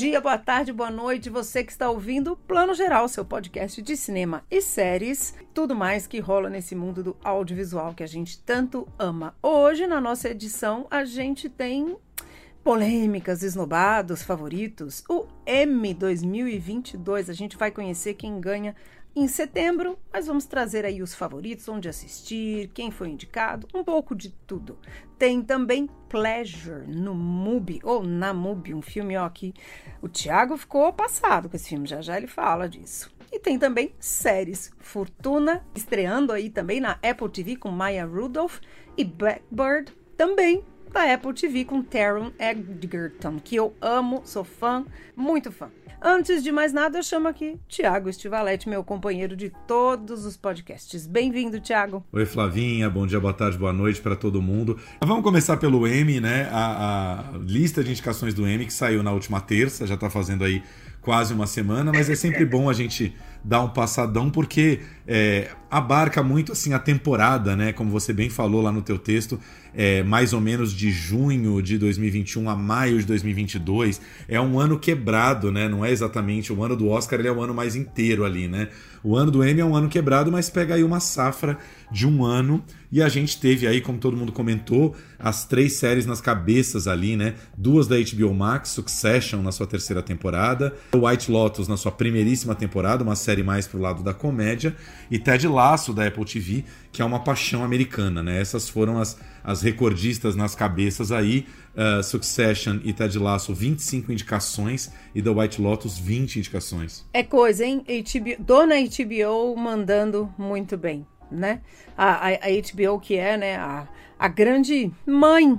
Dia, boa tarde, boa noite, você que está ouvindo Plano Geral, seu podcast de cinema e séries, tudo mais que rola nesse mundo do audiovisual que a gente tanto ama. Hoje, na nossa edição, a gente tem polêmicas, esnobados, favoritos. O M 2022, a gente vai conhecer quem ganha em setembro, mas vamos trazer aí os favoritos, onde assistir, quem foi indicado, um pouco de tudo. Tem também Pleasure no MUBI, ou na MUBI, um filme ó, que o Thiago ficou passado com esse filme, já já ele fala disso. E tem também séries, Fortuna, estreando aí também na Apple TV com Maya Rudolph, e Blackbird, também da Apple TV com Taron Egerton, que eu amo, sou fã, muito fã. Antes de mais nada, eu chamo aqui Tiago Estivalete, meu companheiro de todos os podcasts. Bem-vindo, Tiago. Oi, Flavinha. Bom dia, boa tarde, boa noite para todo mundo. Vamos começar pelo M, né? A, a, lista de indicações do M que saiu na última terça, já está fazendo aí quase uma semana, mas é sempre bom a gente dar um passadão porque é, abarca muito assim a temporada, né? Como você bem falou lá no teu texto, é, mais ou menos de junho de 2021 a maio de 2022. É um ano quebrado, né? Não é exatamente o ano do Oscar, ele é o ano mais inteiro ali, né? O ano do Emmy é um ano quebrado, mas pega aí uma safra de um ano e a gente teve aí, como todo mundo comentou, as três séries nas cabeças ali, né? Duas da HBO Max, Succession na sua terceira temporada, White Lotus na sua primeiríssima temporada, uma série mais pro lado da comédia, e Ted Lasso da Apple TV, que é uma paixão americana, né? Essas foram as, as recordistas nas cabeças aí. Uh, Succession e Ted Lasso, 25 indicações, e The White Lotus, 20 indicações. É coisa, hein? HBO, dona HBO mandando muito bem né? A, a, a HBO que é, né, a, a grande mãe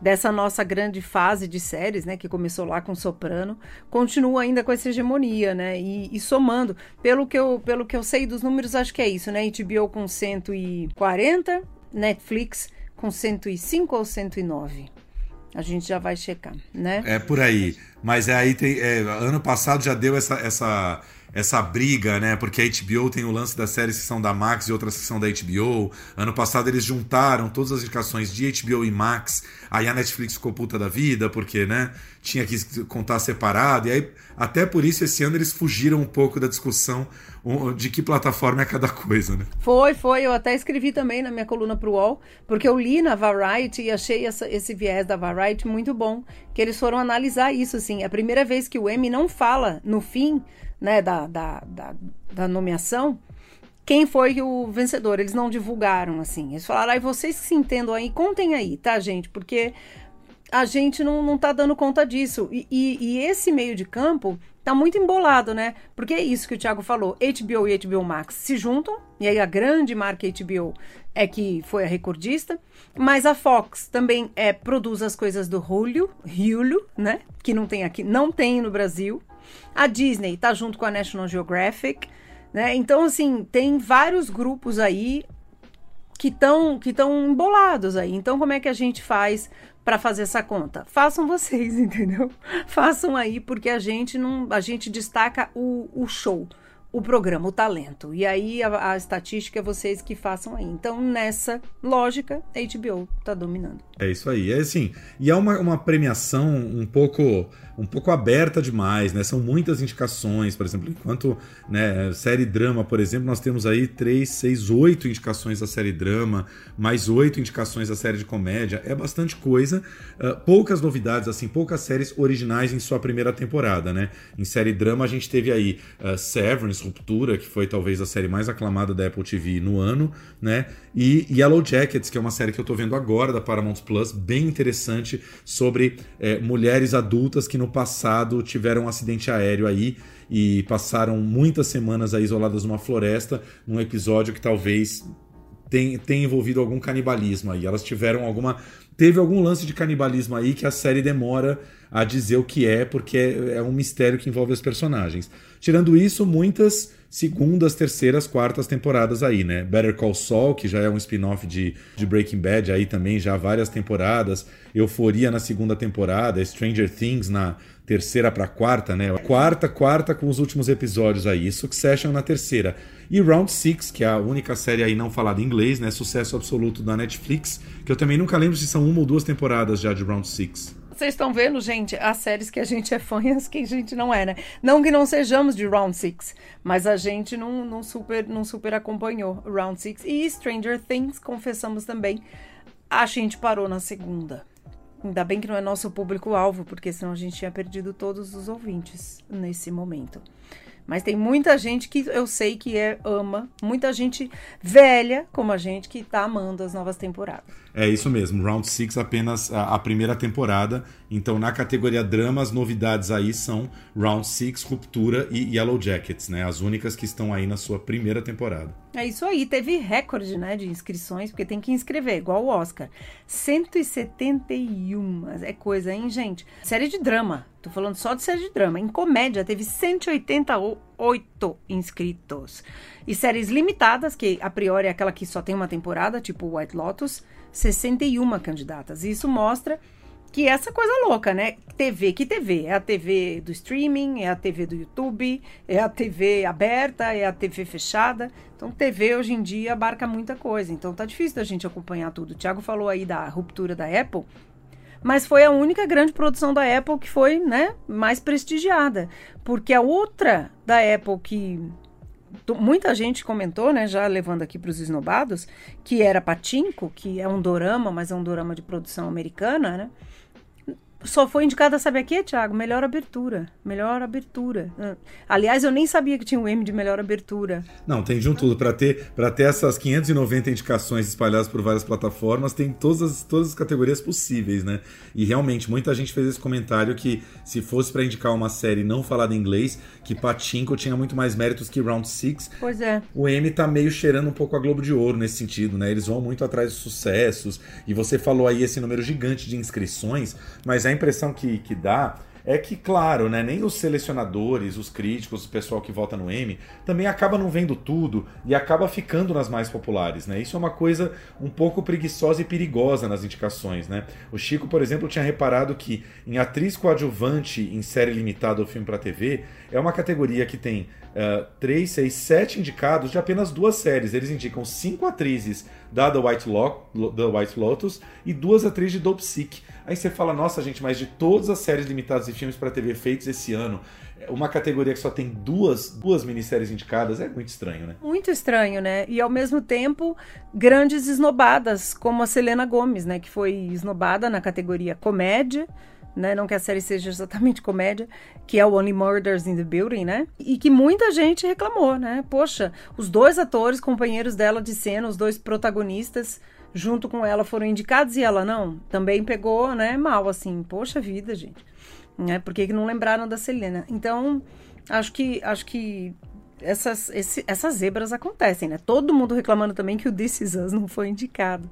dessa nossa grande fase de séries, né, que começou lá com Soprano, continua ainda com essa hegemonia, né, e, e, somando, pelo que, eu, pelo que eu sei dos números, acho que é isso, né, HBO com 140, Netflix com 105 ou 109. A gente já vai checar, né? É por aí. Mas é aí tem, é, ano passado já deu essa, essa essa briga, né? Porque a HBO tem o lance das séries que são da Max e outras que são da HBO. Ano passado eles juntaram todas as indicações de HBO e Max. Aí a Netflix ficou puta da vida, porque, né? Tinha que contar separado. E aí, até por isso, esse ano eles fugiram um pouco da discussão de que plataforma é cada coisa, né? Foi, foi. Eu até escrevi também na minha coluna pro UOL, porque eu li na Variety e achei essa, esse viés da Variety muito bom. Que eles foram analisar isso, assim. É a primeira vez que o Emmy não fala no fim né, da, da, da, da nomeação, quem foi o vencedor. Eles não divulgaram, assim. Eles falaram, aí vocês que se entendam aí, contem aí, tá, gente? Porque a gente não, não tá dando conta disso. E, e, e, esse meio de campo tá muito embolado, né? Porque é isso que o Thiago falou. HBO e HBO Max se juntam, e aí a grande marca HBO é que foi a recordista, mas a Fox também é, produz as coisas do Hulu, Hulu, né? Que não tem aqui, não tem no Brasil. A Disney está junto com a National Geographic, né? Então, assim, tem vários grupos aí que estão que estão embolados aí. Então, como é que a gente faz para fazer essa conta? Façam vocês, entendeu? Façam aí, porque a gente não, a gente destaca o, o show o programa, o talento. E aí a, a, estatística é vocês que façam aí. Então, nessa lógica, a HBO está dominando. É isso aí. É assim, e é uma, uma premiação um pouco um pouco aberta demais, né? São muitas indicações, por exemplo, enquanto né, série drama, por exemplo, nós temos aí três, seis, oito indicações da série drama, mais oito indicações da série de comédia. É bastante coisa. Uh, poucas novidades, assim, poucas séries originais em sua primeira temporada, né? Em série drama a gente teve aí uh, Severance, Ruptura, que foi talvez a série mais aclamada da Apple TV no ano, né? E Yellow Jackets, que é uma série que eu tô vendo agora da Paramount Plus, bem interessante sobre é, mulheres adultas que no passado tiveram um acidente aéreo aí e passaram muitas semanas aí isoladas numa floresta, num episódio que talvez tenha, tenha envolvido algum canibalismo aí. Elas tiveram alguma. Teve algum lance de canibalismo aí que a série demora a dizer o que é, porque é, é um mistério que envolve os personagens. Tirando isso, muitas segundas, terceiras, quartas temporadas aí, né? Better Call Saul, que já é um spin-off de, de Breaking Bad, aí também já várias temporadas. Euforia na segunda temporada, Stranger Things na terceira para quarta, né? Quarta, quarta com os últimos episódios aí. Succession na terceira. E Round Six, que é a única série aí não falada em inglês, né? Sucesso absoluto da Netflix, que eu também nunca lembro se são uma ou duas temporadas já de Round Six. Vocês estão vendo, gente, as séries que a gente é fã e as que a gente não é, né? Não que não sejamos de Round Six, mas a gente não, não, super, não super acompanhou Round Six. E Stranger Things, confessamos também, a gente parou na segunda. Ainda bem que não é nosso público-alvo, porque senão a gente tinha perdido todos os ouvintes nesse momento. Mas tem muita gente que eu sei que é, ama, muita gente velha como a gente que tá amando as novas temporadas. É isso mesmo, Round 6 apenas a, a, primeira temporada. Então, na categoria drama, as novidades aí são Round 6, Ruptura e Yellow Jackets, né? As únicas que estão aí na sua primeira temporada. É isso aí, teve recorde, né, de inscrições, porque tem que inscrever, igual o Oscar. 171, é coisa, hein, gente? Série de drama, tô falando só de série de drama. Em comédia, teve 188 inscritos. E séries limitadas, que a priori é aquela que só tem uma temporada, tipo White Lotus, 61 candidatas. Isso mostra que essa coisa louca, né? TV, que TV? É a TV do streaming, é a TV do YouTube, é a TV aberta, é a TV fechada. Então, TV hoje em dia abarca muita coisa. Então, tá difícil da gente acompanhar tudo. O Thiago falou aí da ruptura da Apple, mas foi a única grande produção da Apple que foi, né, mais prestigiada. Porque a outra da Apple que muita gente comentou, né, já levando aqui para os esnobados, que era Patinco, que é um dorama, mas é um dorama de produção americana, né? Só foi indicada, sabe aqui, Thiago? Melhor abertura. Melhor abertura. Ah, aliás, eu nem sabia que tinha um M de melhor abertura. Não, tem de um tudo. Para ter, ter essas 590 indicações espalhadas por várias plataformas, tem todas as, todas as categorias possíveis, né? E realmente, muita gente fez esse comentário que se fosse para indicar uma série não falada em inglês, que Patinko tinha muito mais méritos que Round Six. Pois é. O M tá meio cheirando um pouco a Globo de Ouro nesse sentido, né? Eles vão muito atrás de sucessos. E você falou aí esse número gigante de inscrições, mas é impressão que, que dá é que, claro, né, nem os selecionadores, os críticos, o pessoal que vota no M, também acaba não vendo tudo e acaba ficando nas mais populares, né? Isso é uma coisa um pouco preguiçosa e perigosa nas indicações, né? O Chico, por exemplo, tinha reparado que em atriz coadjuvante em série limitada ou filme para TV é uma categoria que tem uh, 3, 6, 7 indicados de apenas duas séries. Eles indicam cinco atrizes da The White, Lo The White Lotus e duas atrizes de Dope Sick. Aí você fala, nossa gente, mas de todas as séries limitadas e filmes para TV feitos esse ano, uma categoria que só tem duas, duas minisséries indicadas é muito estranho, né? Muito estranho, né? E ao mesmo tempo, grandes esnobadas, como a Selena Gomes, né? Que foi esnobada na categoria comédia. Né? Não que a série seja exatamente comédia, que é o Only Murders in the Building, né? E que muita gente reclamou, né? Poxa, os dois atores, companheiros dela de cena, os dois protagonistas, junto com ela foram indicados e ela não. Também pegou, né, mal, assim, poxa vida, gente. Né? Por que, que não lembraram da Selena? Então, acho que acho que essas, esse, essas zebras acontecem, né? Todo mundo reclamando também que o This Is Us não foi indicado.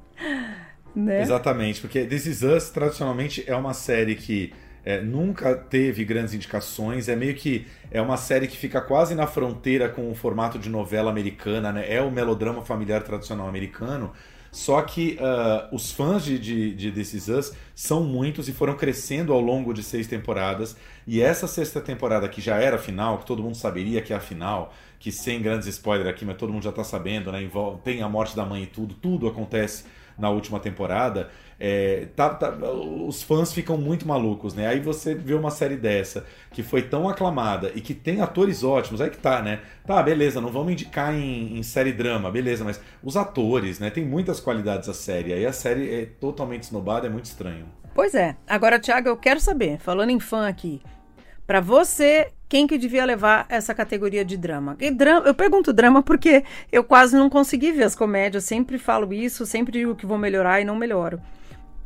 Né? Exatamente, porque This Is Us tradicionalmente é uma série que é, nunca teve grandes indicações, é meio que é uma série que fica quase na fronteira com o formato de novela americana, né? É o melodrama familiar tradicional americano, só que uh, os fãs de, de, de This Is Us são muitos e foram crescendo ao longo de seis temporadas. E essa sexta temporada, que já era a final, que todo mundo saberia que é a final, que sem grandes spoilers aqui, mas todo mundo já está sabendo, né? Tem a morte da mãe e tudo, tudo acontece na última temporada. É, tá, tá, os fãs ficam muito malucos, né? Aí você vê uma série dessa que foi tão aclamada e que tem atores ótimos, aí que tá, né? Tá, beleza, não vamos indicar em, em série drama, beleza, mas os atores, né? Tem muitas qualidades a série, aí a série é totalmente snobada, é muito estranho. Pois é. Agora, Thiago, eu quero saber, falando em fã aqui, para você, quem que devia levar essa categoria de drama? E drama? Eu pergunto drama porque eu quase não consegui ver as comédias, sempre falo isso, sempre digo que vou melhorar e não melhoro.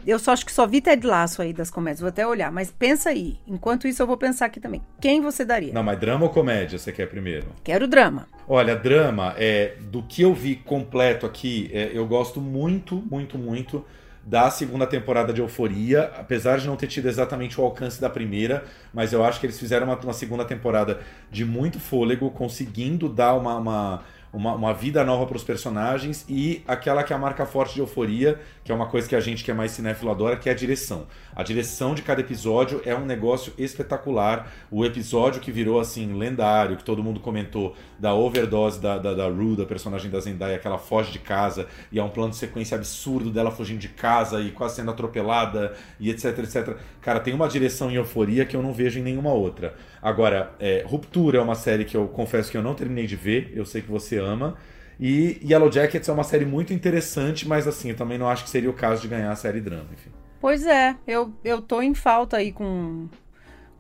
Eu só acho que só vi Ted Laço aí das comédias, vou até olhar. Mas pensa aí. Enquanto isso, eu vou pensar aqui também. Quem você daria? Não, mas drama ou comédia você quer primeiro? Quero drama. Olha, drama, é, do que eu vi completo aqui, é, eu gosto muito, muito, muito da segunda temporada de Euforia, apesar de não ter tido exatamente o alcance da primeira, mas eu acho que eles fizeram uma, uma segunda temporada de muito fôlego, conseguindo dar uma, uma uma, uma vida nova para os personagens e aquela que é a marca forte de euforia, que é uma coisa que a gente que é mais cinéfilo adora, que é a direção. A direção de cada episódio é um negócio espetacular. O episódio que virou assim lendário, que todo mundo comentou, da overdose da, da, da Rue, da personagem da Zendaya, que ela foge de casa e é um plano de sequência absurdo dela fugindo de casa e quase sendo atropelada e etc, etc. Cara, tem uma direção em euforia que eu não vejo em nenhuma outra. Agora, é, Ruptura é uma série que eu confesso que eu não terminei de ver, eu sei que você ama. E Yellow Jackets é uma série muito interessante, mas assim, eu também não acho que seria o caso de ganhar a série drama, enfim. Pois é, eu, eu tô em falta aí com,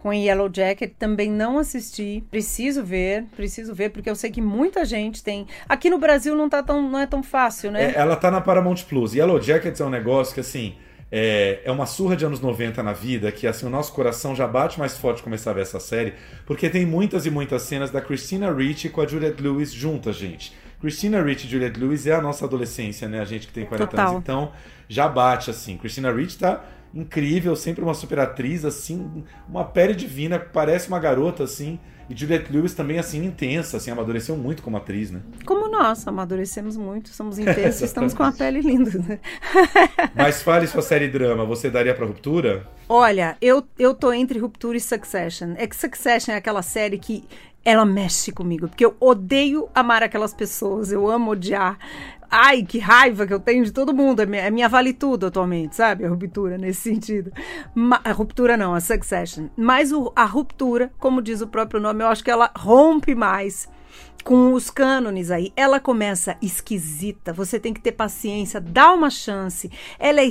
com Yellow Jacket, também não assisti. Preciso ver, preciso ver, porque eu sei que muita gente tem. Aqui no Brasil não, tá tão, não é tão fácil, né? É, ela tá na Paramount Plus. Yellow Jackets é um negócio que, assim, é, é uma surra de anos 90 na vida que assim o nosso coração já bate mais forte começar a ver essa série, porque tem muitas e muitas cenas da Christina Ricci com a Juliette Lewis juntas, gente. Christina Ricci e Juliette Lewis é a nossa adolescência, né? A gente que tem 40 Total. anos. Então, já bate assim. Christina Ricci tá incrível, sempre uma super atriz, assim, uma pele divina, parece uma garota, assim. E Juliette Lewis também, assim, intensa, assim, amadureceu muito como atriz, né? Como nós, amadurecemos muito, somos intensos, estamos com a pele linda, né? Mas fale sua série drama, você daria pra Ruptura? Olha, eu, eu tô entre Ruptura e Succession. É que Succession é aquela série que ela mexe comigo, porque eu odeio amar aquelas pessoas, eu amo odiar. Ai, que raiva que eu tenho de todo mundo. É minha, é minha vale tudo atualmente, sabe? A ruptura nesse sentido. Ma, a ruptura não, a succession. Mas o, a ruptura, como diz o próprio nome, eu acho que ela rompe mais com os cânones aí. Ela começa esquisita, você tem que ter paciência, dá uma chance. Ela é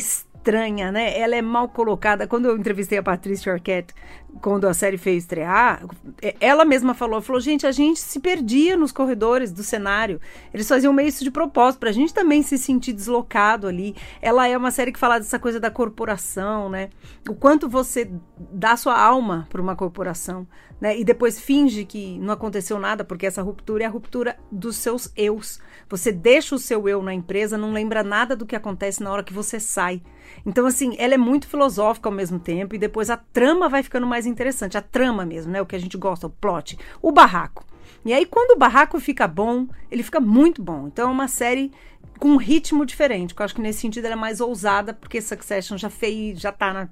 estranha, né? Ela é mal colocada. Quando eu entrevistei a Patrícia Arquette, quando a série fez estrear, é, ela mesma falou, falou, gente, a gente se perdia nos corredores do cenário. Eles faziam meio isso de propósito, pra gente também se sentir deslocado ali. Ela é uma série que fala dessa coisa da corporação, né? O quanto você dá sua alma para uma corporação, né? E depois finge que não aconteceu nada, porque essa ruptura é a ruptura dos seus eus. Você deixa o seu eu na empresa, não lembra nada do que acontece na hora que você sai. Então, assim, ela é muito filosófica ao mesmo tempo, e depois a trama vai ficando mais interessante. A trama mesmo, né? O que a gente gosta, o plot. O barraco. E aí, quando o barraco fica bom, ele fica muito bom. Então, é uma série com um ritmo diferente. Que eu acho que nesse sentido ela é mais ousada, porque Succession já fez, já tá na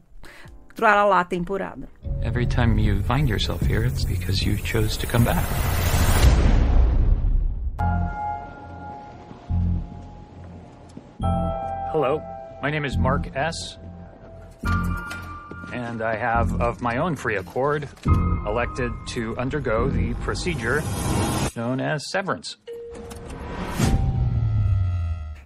lá temporada. Every time you find yourself here, it's because you chose to come back. Hello. My name is Mark S. And I have, of my own free accord, elected to undergo the procedure known as severance.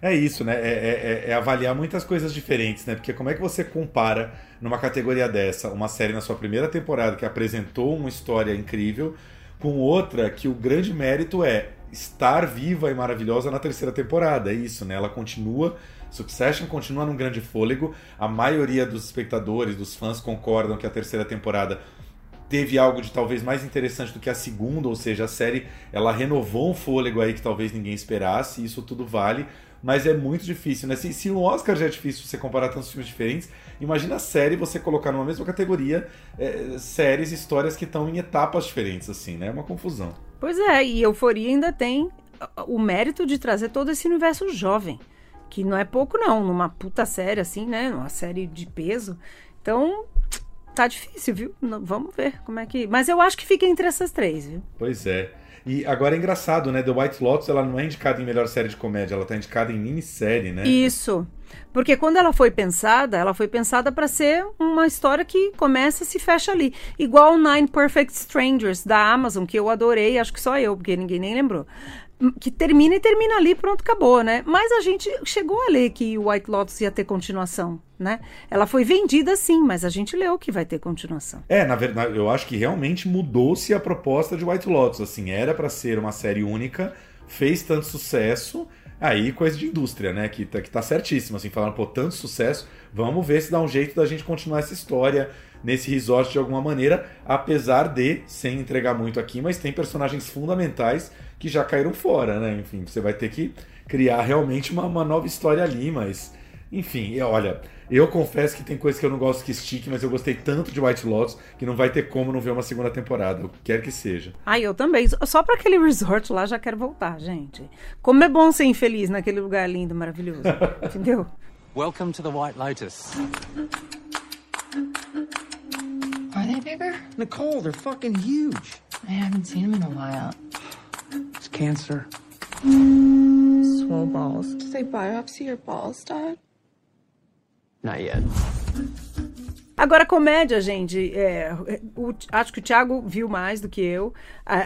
É isso, né? É, é, é, é, avaliar muitas coisas diferentes, né? Porque como é que você compara numa categoria dessa uma série na sua primeira temporada que apresentou uma história incrível com outra que o grande mérito é estar viva e maravilhosa na terceira temporada? É isso, né? Ela continua Succession continua num grande fôlego. A maioria dos espectadores, dos fãs, concordam que a terceira temporada teve algo de talvez mais interessante do que a segunda, ou seja, a série ela renovou um fôlego aí que talvez ninguém esperasse, isso tudo vale, mas é muito difícil, né? Se, se o Oscar já é difícil você comparar tantos filmes diferentes, imagina a série você colocar numa mesma categoria é, séries, histórias que estão em etapas diferentes, assim, né? É uma confusão. Pois é, e Euforia ainda tem o mérito de trazer todo esse universo jovem que não é pouco não, numa puta série assim, né? Uma série de peso. Então, tá difícil, viu? Não, vamos ver como é que. Mas eu acho que fica entre essas três, viu? Pois é. E agora é engraçado, né? The White Lotus ela não é indicada em melhor série de comédia, ela tá indicada em minissérie, né? Isso. Porque quando ela foi pensada, ela foi pensada para ser uma história que começa e se fecha ali. Igual Nine Perfect Strangers da Amazon, que eu adorei, acho que só eu, porque ninguém nem lembrou que termina e termina ali, pronto, acabou, né? Mas a gente chegou a ler que o White Lotus ia ter continuação, né? Ela foi vendida sim, mas a gente leu que vai ter continuação. É, na verdade, eu acho que realmente mudou-se a proposta de White Lotus, assim, era para ser uma série única, fez tanto sucesso, aí coisa de indústria, né? Que tá, que tá certíssimo, assim, falaram, pô, tanto sucesso, vamos ver se dá um jeito da gente continuar essa história nesse resort de alguma maneira, apesar de, sem entregar muito aqui, mas tem personagens fundamentais que já caíram fora, né? Enfim, você vai ter que criar realmente uma, uma nova história ali, mas Enfim, e olha, eu confesso que tem coisas que eu não gosto que estique, mas eu gostei tanto de White Lotus que não vai ter como não ver uma segunda temporada, o que quer que seja. Ai, eu também. Só pra aquele resort lá já quero voltar, gente. Como é bom ser infeliz naquele lugar lindo, maravilhoso. Entendeu? Welcome to the White Lotus. Are they bigger? Nicole, they're fucking huge. I haven't seen them in a while. It's cancer. Swole balls. Did they biopsy your balls, Dad? Not yet. Agora, comédia, gente. É, o- acho que o Thiago viu mais do que eu.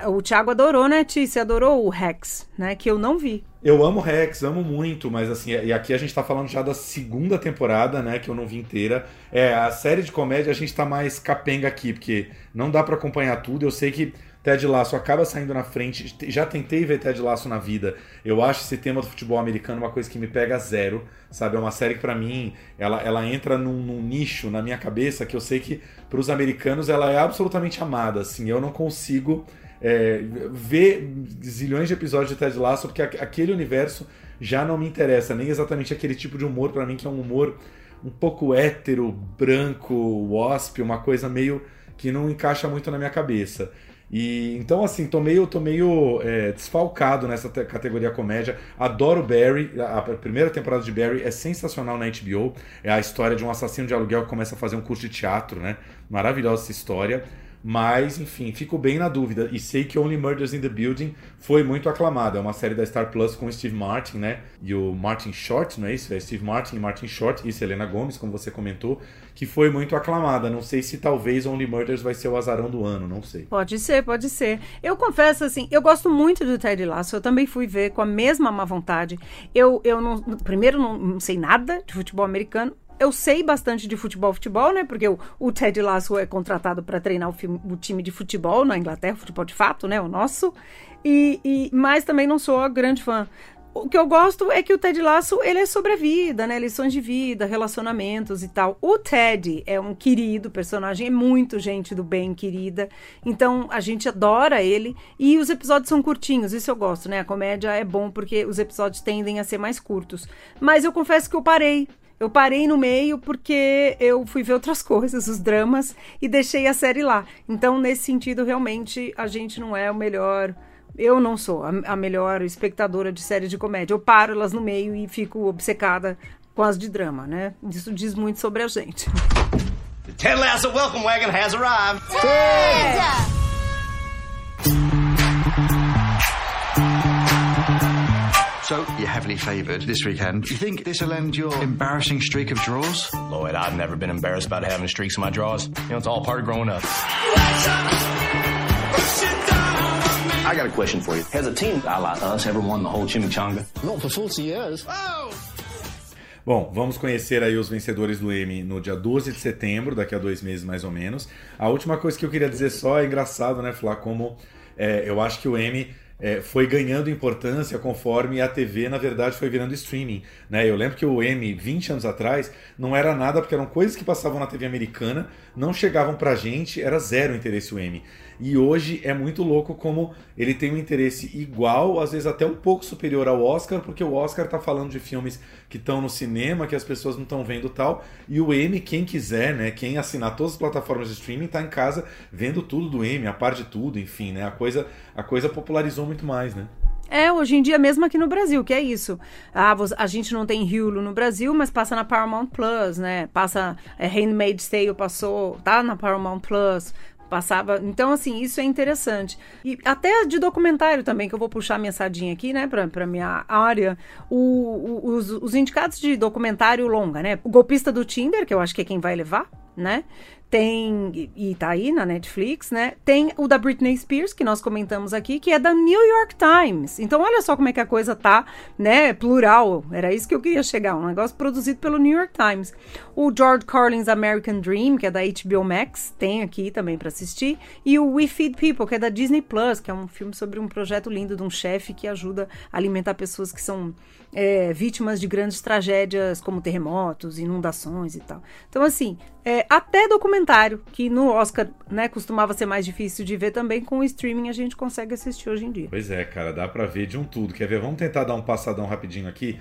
O Thiago adorou, né, Ti? Você adorou o Rex, né? Que eu não vi. Eu amo Rex, amo muito, mas assim, e aqui a gente tá falando já da segunda temporada, né, que eu não vi inteira. É, a série de comédia a gente tá mais capenga aqui, porque não dá pra acompanhar tudo. Eu sei que Ted Lasso acaba saindo na frente. Já tentei ver Ted Lasso na vida. Eu acho esse tema do futebol americano uma coisa que me pega zero, sabe? É uma série que pra mim, ela, ela entra num, num nicho na minha cabeça que eu sei que pros americanos ela é absolutamente amada, assim. Eu não consigo é, ver zilhões de episódios de Ted Lasso, porque aqu- aquele universo já não me interessa, nem exatamente aquele tipo de humor pra mim, que é um humor um pouco hétero, branco, wasp, uma coisa meio que não encaixa muito na minha cabeça. E então assim, tô meio, tô meio é, desfalcado nessa te- categoria comédia. Adoro Barry, a, a primeira temporada de Barry é sensacional na HBO. É a história de um assassino de aluguel que começa a fazer um curso de teatro, né? Maravilhosa essa história. Mas, enfim, fico bem na dúvida. E sei que Only Murders in the Building foi muito aclamada. É uma série da Star Plus com Steve Martin, né? E o Martin Short, não é isso? É Steve Martin e Martin Short. E Selena Gomes, como você comentou. Que foi muito aclamada. Não sei se talvez Only Murders vai ser o azarão do ano, não sei. Pode ser, pode ser. Eu confesso, assim, eu gosto muito do Ted Lasso. Eu também fui ver com a mesma má vontade. Eu, eu não, primeiro, não, não sei nada de futebol americano. Eu sei bastante de futebol, futebol, né? Porque o, o Ted Lasso é contratado para treinar o, film- o time de futebol na Inglaterra, futebol de fato, né? O nosso. E, e, mas também não sou grande fã. O que eu gosto é que o Ted Lasso, ele é sobre a vida, né? Lições de vida, relacionamentos e tal. O Ted é um querido personagem, é muito gente do bem, querida. Então, a gente adora ele. E os episódios são curtinhos, isso eu gosto, né? A comédia é bom porque os episódios tendem a ser mais curtos. Mas eu confesso que eu parei. Eu parei no meio porque eu fui ver outras coisas, os dramas, e deixei a série lá. Então, nesse sentido, realmente, a gente não é o melhor eu não sou a, a melhor espectadora de séries de comédia. Eu paro elas no meio e fico obcecada com as de drama, né? Isso diz muito sobre a gente. The Ted Lasso welcome wagon has arrived. So, you're heavily favoured this weekend. You think this will end your embarrassing streak of draws? Lloyd, I've never been embarrassed about having streaks in my drawers. You know, it's all part of growing up. I got a question for you. Has a team la us ever won the whole chimichanga? Not for 40 years. Bom, vamos conhecer aí os vencedores do Emmy no dia 12 de setembro, daqui a dois meses mais ou menos. A última coisa que eu queria dizer só é engraçado, né, Flá, como é, eu acho que o Emmy é, foi ganhando importância conforme a TV, na verdade, foi virando streaming. Né? Eu lembro que o Emmy, 20 anos atrás, não era nada, porque eram coisas que passavam na TV americana, não chegavam pra gente, era zero interesse o Emmy. E hoje é muito louco como ele tem um interesse igual, às vezes até um pouco superior ao Oscar, porque o Oscar tá falando de filmes que estão no cinema, que as pessoas não estão vendo tal. E o Emmy, quem quiser, né? Quem assinar todas as plataformas de streaming, tá em casa vendo tudo do Emmy, a par de tudo, enfim, né? A coisa, a coisa popularizou muito mais, né? É, hoje em dia mesmo aqui no Brasil, que é isso. Ah, a gente não tem Hulu no Brasil, mas passa na Paramount Plus, né? Passa é, Handmaid's Tale passou, tá na Paramount Plus. Passava. Então, assim, isso é interessante. E até de documentário também, que eu vou puxar minha sardinha aqui, né, pra, pra minha área. O, o- os, os indicados de documentário longa, né? O Golpista do Tinder, que eu acho que é quem vai levar, né? Tem, e- tá aí na Netflix, né? Tem o da Britney Spears, que nós comentamos aqui, que é da New York Times. Então, olha só como é que a coisa tá, né? Plural. Era isso que eu queria chegar. Um negócio produzido pelo New York Times. O George Carlin's American Dream, que é da HBO Max, tem aqui também para assistir. E o We Feed People, que é da Disney Plus, que é um filme sobre um projeto lindo de um chefe que ajuda a alimentar pessoas que são é, vítimas de grandes tragédias como terremotos, inundações e tal. Então, assim, é, até documentário, que no Oscar né, costumava ser mais difícil de ver também, com o streaming a gente consegue assistir hoje em dia. Pois é, cara, dá pra ver de um tudo. Quer ver? Vamos tentar dar um passadão rapidinho aqui.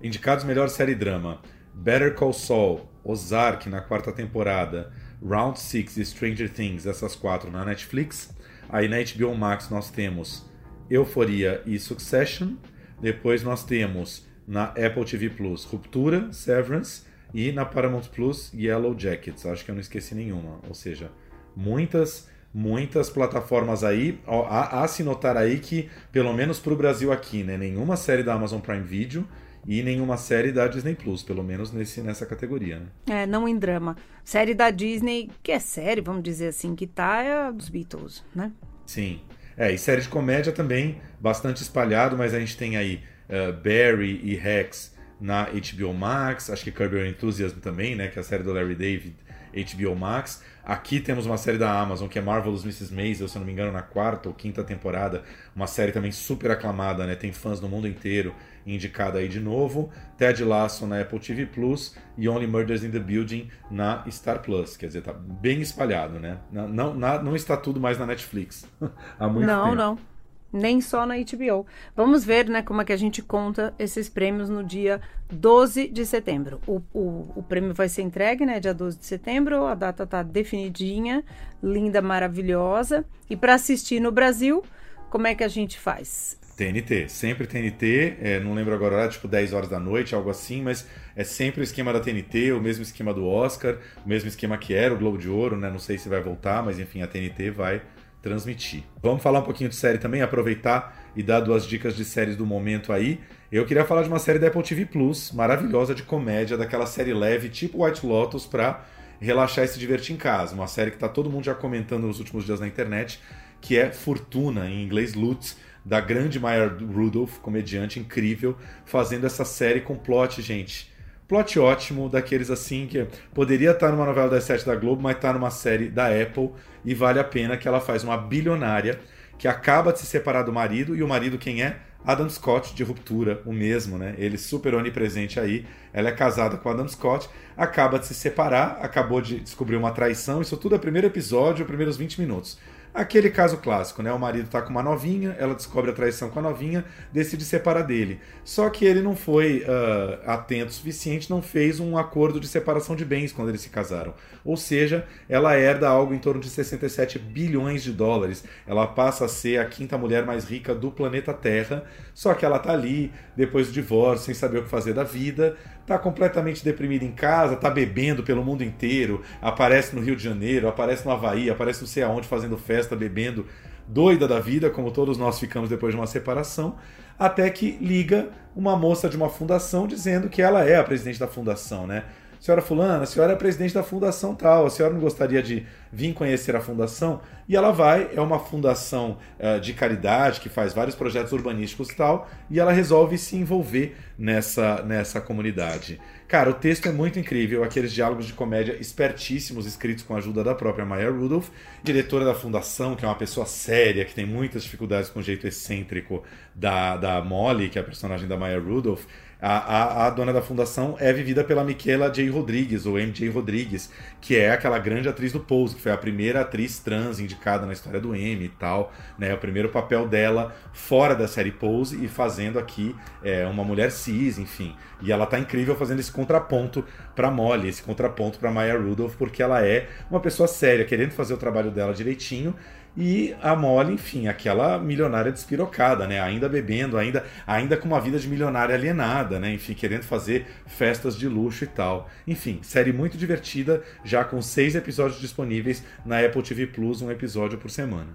Indicados melhor série drama. Better Call Saul, Ozark na quarta temporada, Round 6 e Stranger Things, essas quatro na Netflix. Aí na HBO Max nós temos Euforia e Succession. Depois nós temos na Apple TV Plus Ruptura, Severance e na Paramount Plus Yellow Jackets. Acho que eu não esqueci nenhuma. Ou seja, muitas muitas plataformas aí. Ó, há, há se notar aí que, pelo menos para o Brasil aqui, né, nenhuma série da Amazon Prime Video e nenhuma série da Disney Plus, pelo menos nesse, nessa categoria. Né? É, não em drama. Série da Disney, que é série, vamos dizer assim, que tá é a dos Beatles, né? Sim. É, e série de comédia também, bastante espalhado, mas a gente tem aí uh, Barry e Rex na HBO Max, acho que Curb Your Enthusiasm também, né, que é a série do Larry David, HBO Max. Aqui temos uma série da Amazon que é Marvelous Mrs. Maisel, se eu não me engano, na quarta ou quinta temporada. Uma série também super aclamada, né? Tem fãs no mundo inteiro indicada aí de novo. Ted Lasso na Apple TV Plus e Only Murders in the Building na Star Plus. Quer dizer, tá bem espalhado, né? Não, não, não está tudo mais na Netflix. Há muito não, tempo. não nem só na HBO. Vamos ver né, como é que a gente conta esses prêmios no dia 12 de setembro. O, o, o prêmio vai ser entregue, né? Dia 12 de setembro, a data tá definidinha, linda, maravilhosa. E para assistir no Brasil, como é que a gente faz? TNT, sempre TNT, é, não lembro agora, tipo 10 horas da noite, algo assim, mas é sempre o esquema da TNT, o mesmo esquema do Oscar, o mesmo esquema que era o Globo de Ouro, né? Não sei se vai voltar, mas enfim, a TNT vai transmitir. Vamos falar um pouquinho de série também, aproveitar e dar duas dicas de séries do momento aí. Eu queria falar de uma série da Apple TV Plus, maravilhosa de comédia, daquela série leve, tipo White Lotus, para relaxar e se divertir em casa. Uma série que tá todo mundo já comentando nos últimos dias na internet, que é Fortuna, em inglês Lutz, da grande Maya Rudolph, comediante incrível, fazendo essa série com plot, gente plot ótimo, daqueles assim que poderia estar numa novela das sete da Globo, mas está numa série da Apple e vale a pena que ela faz uma bilionária que acaba de se separar do marido e o marido quem é? Adam Scott de Ruptura, o mesmo, né? Ele super onipresente aí. Ela é casada com Adam Scott, acaba de se separar, acabou de descobrir uma traição. Isso tudo é primeiro episódio, os primeiros 20 minutos. Aquele caso clássico, né? O marido tá com uma novinha, ela descobre a traição com a novinha, decide separar dele. Só que ele não foi uh, atento o suficiente, não fez um acordo de separação de bens quando eles se casaram. Ou seja, ela herda algo em torno de 67 bilhões de dólares. Ela passa a ser a quinta mulher mais rica do planeta Terra. Só que ela tá ali, depois do divórcio, sem saber o que fazer da vida, tá completamente deprimida em casa, tá bebendo pelo mundo inteiro, aparece no Rio de Janeiro, aparece no Havaí, aparece não sei aonde fazendo festa, bebendo, doida da vida, como todos nós ficamos depois de uma separação, até que liga uma moça de uma fundação dizendo que ela é a presidente da fundação, né? Senhora fulana, a senhora é presidente da fundação tal, a senhora não gostaria de vir conhecer a fundação? E ela vai, é uma fundação uh, de caridade que faz vários projetos urbanísticos e tal, e ela resolve se envolver nessa, nessa comunidade. Cara, o texto é muito incrível, aqueles diálogos de comédia espertíssimos, escritos com a ajuda da própria Maya Rudolph, diretora da fundação, que é uma pessoa séria, que tem muitas dificuldades com o jeito excêntrico da, da Molly, que é a personagem da Maya Rudolph. A, a, a, dona da fundação é vivida pela Michaela J. Rodrigues, ou MJ Rodrigues, que é aquela grande atriz do Pose, que foi a primeira atriz trans indicada na história do Emmy e tal. Né, o primeiro papel dela fora da série Pose e fazendo aqui é, uma mulher cis, enfim. E ela tá incrível fazendo esse contraponto para Molly, esse contraponto para Maya Rudolph, porque ela é uma pessoa séria, querendo fazer o trabalho dela direitinho e a Molly, enfim, aquela milionária despirocada, né? Ainda bebendo, ainda, ainda com uma vida de milionária alienada, né? Enfim, querendo fazer festas de luxo e tal. Enfim, série muito divertida, já com seis episódios disponíveis na Apple TV Plus, um episódio por semana.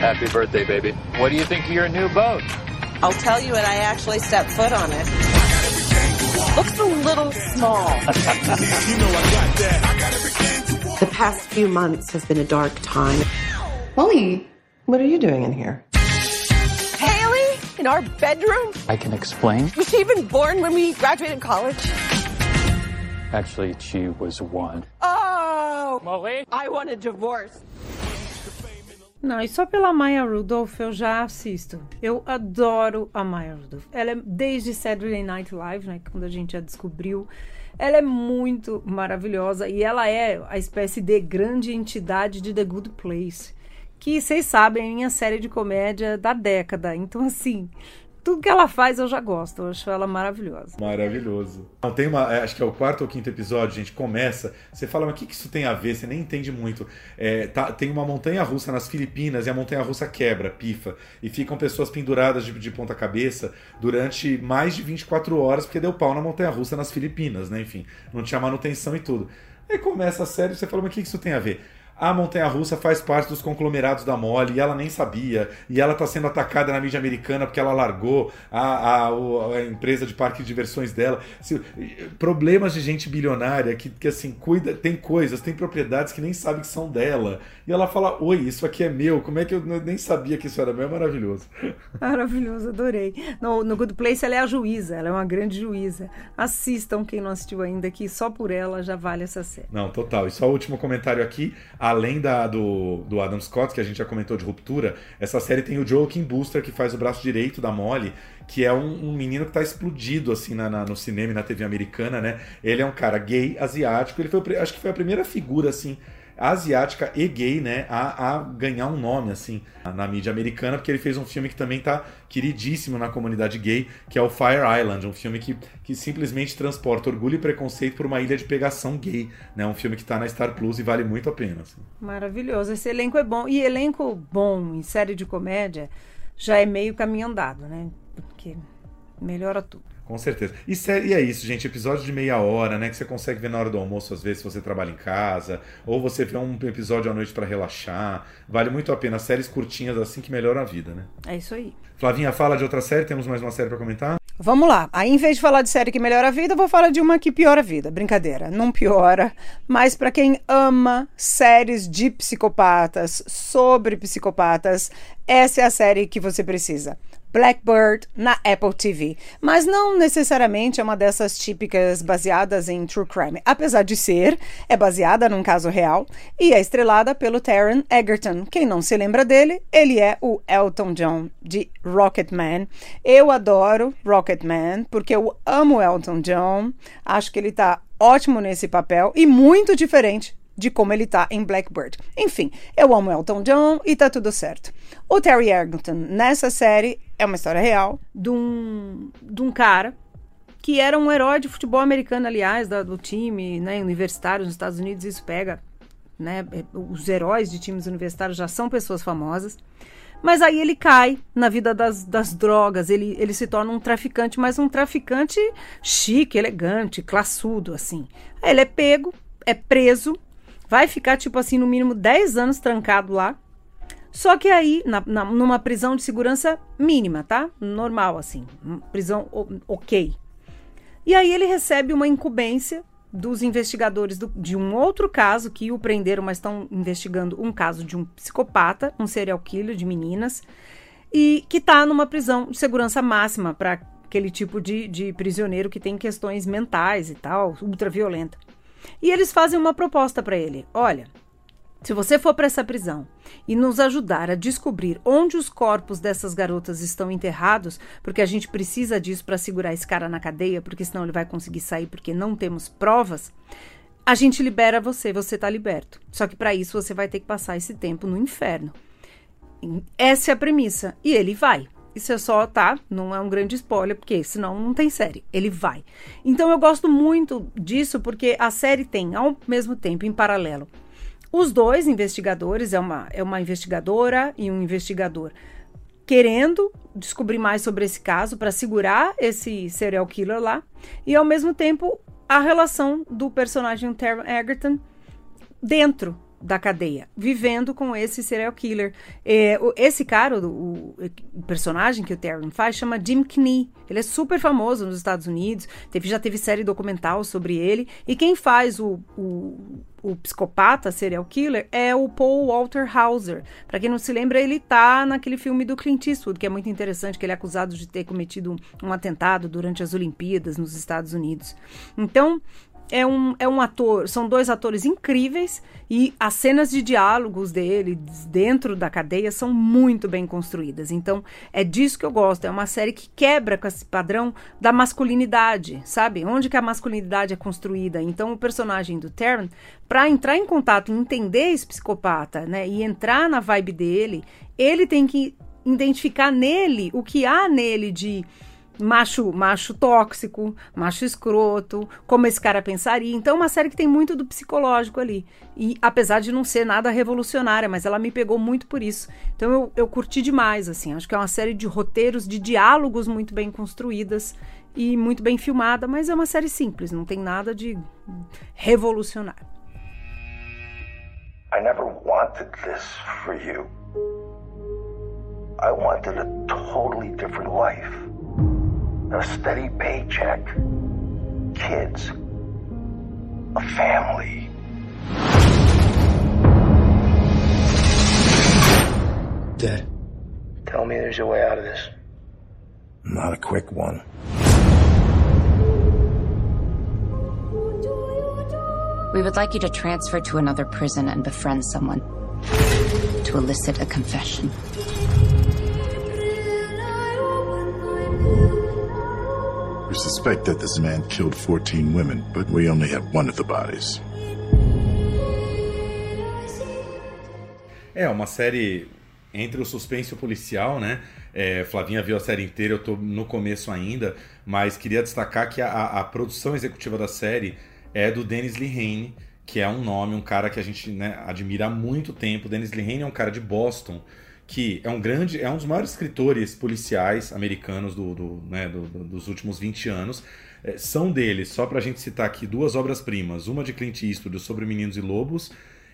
Happy birthday, baby. What do you think of your new boat? I'll tell you when I actually step foot on it. Looks a little small. The past few months has been a dark time. Molly, what are you doing in here? Haley? In our bedroom? I can explain. Was she even born when we graduated college? Actually, she was one. Oh! Molly? I want a divorce. Não, e só pela Maya Rudolph eu já assisto. Eu adoro a Maya Rudolph. Ela é desde Saturday Night Live, né? Quando a gente já descobriu ela é muito maravilhosa e ela é a espécie de grande entidade de The Good Place, que vocês sabem, é minha série de comédia da década. Então, assim, tudo que ela faz eu já gosto. Eu acho ela maravilhosa. Maravilhoso. Tem uma, é, acho que é o quarto ou quinto episódio, gente, começa, você fala, mas o que, que isso tem a ver? Você nem entende muito. É, tá, tem uma montanha russa nas Filipinas e a montanha russa quebra, pifa, e ficam pessoas penduradas de, de ponta cabeça durante mais de 24 horas, porque deu pau na montanha russa nas Filipinas, né? Enfim, não tinha manutenção e tudo. Aí começa a série e você fala, mas o que, que isso tem a ver? A montanha russa faz parte dos conglomerados da Mole e ela nem sabia. E ela está sendo atacada na mídia americana porque ela largou a, a, a, empresa de parque de diversões dela. Assim, problemas de gente bilionária que, que assim, cuida, tem coisas, tem propriedades que nem sabe que são dela. E ela fala: Oi, isso aqui é meu. Como é que eu nem sabia que isso era meu? É maravilhoso. Maravilhoso, adorei. No, no Good Place ela é a juíza, ela é uma grande juíza. Assistam quem não assistiu ainda, que só por ela já vale essa série. Não, total. E só o último comentário aqui além da, do, do Adam Scott, que a gente já comentou de ruptura, essa série tem o Joaquin Booster, que faz o braço direito da Molly, que é um, um menino que está explodido assim na, na, no cinema e na TV americana, né? Ele é um cara gay, asiático, ele foi, acho que foi a primeira figura assim asiática e gay, né, a, a, ganhar um nome, assim, na mídia americana, porque ele fez um filme que também tá queridíssimo na comunidade gay, que é o Fire Island, um filme que, que simplesmente transporta orgulho e preconceito por uma ilha de pegação gay, né, um filme que tá na Star Plus e vale muito a pena. Assim. Maravilhoso, esse elenco é bom, e elenco bom em série de comédia já é meio caminho andado, né, porque melhora tudo. Com certeza. E, e, é isso, gente. Episódio de meia hora, né? Que você consegue ver na hora do almoço, às vezes, se você trabalha em casa. Ou você vê um episódio à noite para relaxar. Vale muito a pena. Séries curtinhas assim que melhoram a vida, né? É isso aí. Flavinha, fala de outra série. Temos mais uma série para comentar? Vamos lá. Aí, em vez de falar de série que melhora a vida, eu vou falar de uma que piora a vida. Brincadeira, não piora. Mas para quem ama séries de psicopatas, sobre psicopatas, essa é a série que você precisa. Blackbird na Apple TV, mas não necessariamente é uma dessas típicas baseadas em true crime. Apesar de ser, é baseada num caso real e é estrelada pelo Taron Egerton. Quem não se lembra dele, ele é o Elton John de Rocketman. Eu adoro Rocketman porque eu amo Elton John. Acho que ele tá ótimo nesse papel e muito diferente de como ele tá em Blackbird. Enfim, eu amo Elton John e tá tudo certo. O Terry Egerton nessa série é uma história real de um, de um cara que era um herói de futebol americano, aliás, do time né, universitário nos Estados Unidos. Isso pega, né? Os heróis de times universitários já são pessoas famosas. Mas aí ele cai na vida das, das drogas, ele, ele se torna um traficante, mas um traficante chique, elegante, classudo, assim. Aí ele é pego, é preso vai ficar, tipo assim, no mínimo 10 anos trancado lá. Só que aí, na, na, numa prisão de segurança mínima, tá? Normal, assim. Prisão ok. E aí ele recebe uma incumbência dos investigadores do, de um outro caso que o prenderam, mas estão investigando um caso de um psicopata, um serial killer de meninas, e que está numa prisão de segurança máxima para aquele tipo de, de prisioneiro que tem questões mentais e tal, ultraviolenta. E eles fazem uma proposta para ele: olha, se você for para essa prisão e nos ajudar a descobrir onde os corpos dessas garotas estão enterrados, porque a gente precisa disso para segurar esse cara na cadeia, porque senão ele vai conseguir sair porque não temos provas, a gente libera você, você está liberto. Só que para isso você vai ter que passar esse tempo no inferno. Essa é a premissa. E ele vai. Isso é só, tá? Não é um grande spoiler, porque senão não tem série. Ele vai. Então eu gosto muito disso, porque a série tem, ao mesmo tempo, em paralelo, os dois investigadores, é uma, é uma investigadora e um investigador, querendo descobrir mais sobre esse caso para segurar esse serial killer lá, e ao mesmo tempo a relação do personagem Terry Egerton dentro da cadeia, vivendo com esse serial killer. É, esse cara, o, o, personagem que o Terran faz, chama Jim Knee. Ele é super famoso nos Estados Unidos, teve, já teve série documental sobre ele. E quem faz o, o, o psicopata serial killer é o Paul Walter Hauser. Para quem não se lembra, ele tá naquele filme do Clint Eastwood, que é muito interessante, que ele é acusado de ter cometido um atentado durante as Olimpíadas nos Estados Unidos. Então, é um, é um ator, são dois atores incríveis e as cenas de diálogos dele dentro da cadeia são muito bem construídas. Então, é disso que eu gosto. É uma série que quebra com esse padrão da masculinidade, sabe? Onde que a masculinidade é construída. Então, o personagem do Terran, para entrar em contato e entender esse psicopata, né, e entrar na vibe dele, ele tem que identificar nele o que há nele de macho, macho tóxico, macho escroto, como esse cara pensaria. Então, é uma série que tem muito do psicológico ali. E apesar de não ser nada revolucionária, mas ela me pegou muito por isso. Então, eu, eu curti demais, assim. Acho que é uma série de roteiros, de diálogos muito bem construídas e muito bem filmada, mas é uma série simples, não tem nada de revolucionário. I never wanted this for you. I wanted a totally different life. A steady paycheck, kids, a family. Dad, tell me there's a way out of this. Not a quick one. We would like you to transfer to another prison and befriend someone to elicit a confession. We suspect that this man killed 14 women, but we only have one of the bodies. É, uma série entre o suspense e o policial, né? É, Flavinha viu a série inteira, eu tô no começo ainda, mas queria destacar que a, a produção executiva da série é do Dennis Lehane, que é um nome, um cara que a gente né, admira há muito tempo. Dennis Lehane é um cara de Boston, que é um grande, é um dos maiores escritores policiais americanos do, do, né, do, dos últimos 20 anos. É, são deles, só pra gente citar aqui, duas obras-primas. Uma de Clint Eastwood, Sobre Meninos e Lobos,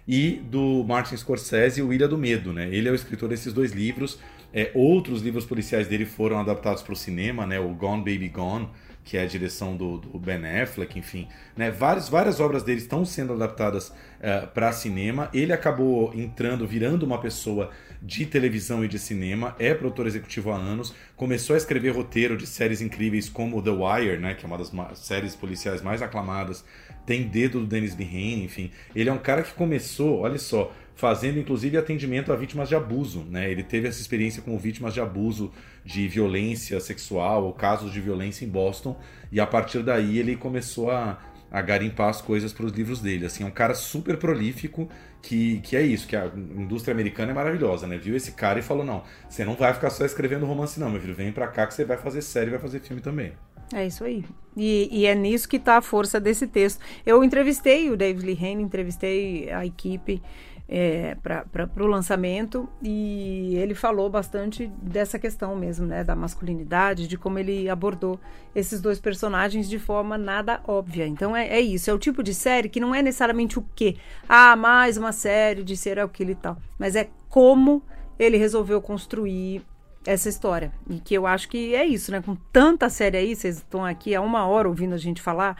e do Martin Scorsese, O Ilha do Medo. Né? Ele é o escritor desses dois livros. É, outros livros policiais dele foram adaptados para o cinema, né? o Gone Baby Gone, que é a direção do, do Ben Affleck, enfim. Né? Várias, várias obras dele estão sendo adaptadas uh, para cinema. Ele acabou entrando, virando uma pessoa de televisão e de cinema, é produtor executivo há anos, começou a escrever roteiro de séries incríveis como The Wire, né, que é uma das séries policiais mais aclamadas, tem dedo do Dennis Lehane, enfim. Ele é um cara que começou, olha só, fazendo inclusive atendimento a vítimas de abuso. Né? Ele teve essa experiência com vítimas de abuso, de violência sexual, ou casos de violência em Boston, e a partir daí ele começou a, a garimpar as coisas para os livros dele. Assim, é um cara super prolífico, que, que é isso, que a indústria americana é maravilhosa, né? Viu esse cara e falou: não, você não vai ficar só escrevendo romance, não, meu filho, vem para cá que você vai fazer série vai fazer filme também. É isso aí. E, e, é nisso que está a força desse texto. Eu entrevistei o David Lehane, entrevistei a equipe é, para o lançamento e ele falou bastante dessa questão mesmo, né, da masculinidade, de como ele abordou esses dois personagens de forma nada óbvia. Então é, é isso, é o tipo de série que não é necessariamente o quê, ah, mais uma série de serial killer e tal, mas é como ele resolveu construir essa história. E que eu acho que é isso, né? Com tanta série aí, vocês estão aqui há uma hora ouvindo a gente falar,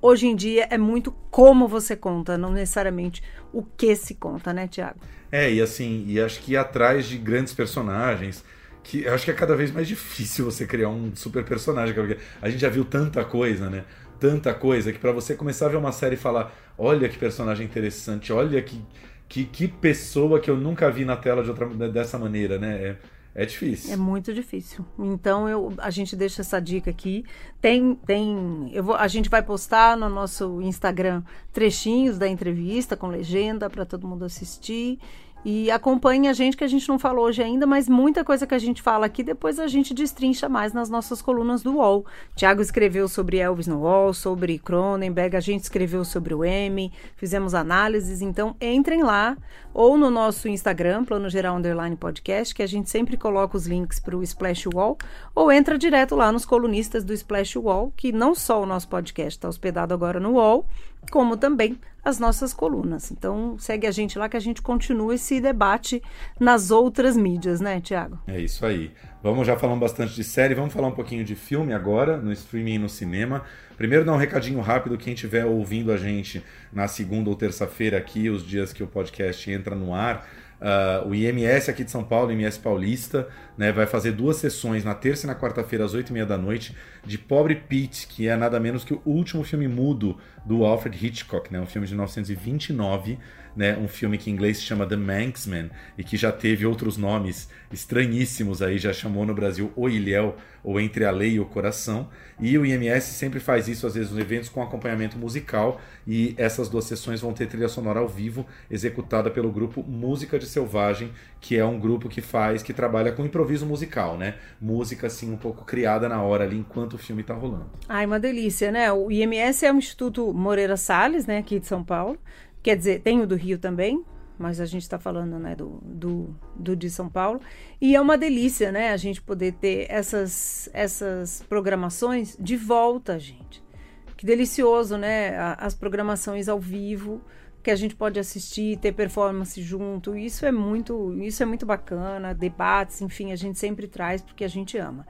hoje em dia é muito como você conta, não necessariamente o que se conta, né, Tiago? É, e assim, e acho que atrás de grandes personagens, que acho que é cada vez mais difícil você criar um super personagem, porque a gente já viu tanta coisa, né? Tanta coisa que para você começar a ver uma série e falar, olha que personagem interessante, olha que que, que pessoa que eu nunca vi na tela de outra dessa maneira, né? É, é difícil. É muito difícil. Então eu, a gente deixa essa dica aqui. Tem, tem, eu vou, a gente vai postar no nosso Instagram trechinhos da entrevista com legenda para todo mundo assistir. E acompanhe a gente, que a gente não falou hoje ainda, mas muita coisa que a gente fala aqui, depois a gente destrincha mais nas nossas colunas do UOL. Tiago escreveu sobre Elvis no UOL, sobre Cronenberg, a gente escreveu sobre o M, fizemos análises, então entrem lá, ou no nosso Instagram, Plano Geral Underline Podcast, que a gente sempre coloca os links para o Splash Wall, ou entra direto lá nos colunistas do Splash Wall, que não só o nosso podcast está hospedado agora no UOL, como também as nossas colunas. Então, segue a gente lá que a gente continua esse debate nas outras mídias, né, Tiago? É isso aí. Vamos já falando bastante de série, vamos falar um pouquinho de filme agora, no streaming e no cinema. Primeiro, dar um recadinho rápido, quem estiver ouvindo a gente na segunda ou terça-feira aqui, os dias que o podcast entra no ar. Uh, o IMS aqui de São Paulo, IMS Paulista, né, vai fazer duas sessões na terça e na quarta-feira às oito e meia da noite de Pobre Pete, que é nada menos que o último filme mudo do Alfred Hitchcock, né, um filme de 1929, né, um filme que em inglês se chama The Manxman e que já teve outros nomes estranhíssimos aí, já chamou no Brasil O Ilhéu ou Entre a Lei e o Coração. E o IMS sempre faz isso, às vezes, nos eventos com acompanhamento musical. E essas duas sessões vão ter trilha sonora ao vivo, executada pelo grupo Música de Selvagem, que é um grupo que faz, que trabalha com improviso musical, né? Música assim um pouco criada na hora ali enquanto o filme tá rolando. Ai, uma delícia, né? O IMS é o Instituto Moreira Salles, né, aqui de São Paulo. Quer dizer, tem o do Rio também, mas a gente está falando né, do, do, do, de São Paulo. E é uma delícia, né, a gente poder ter essas, essas programações de volta, gente. Que delicioso, né? As programações ao vivo que a gente pode assistir, ter performance junto. Isso é muito, isso é muito bacana, debates, enfim, a gente sempre traz porque a gente ama.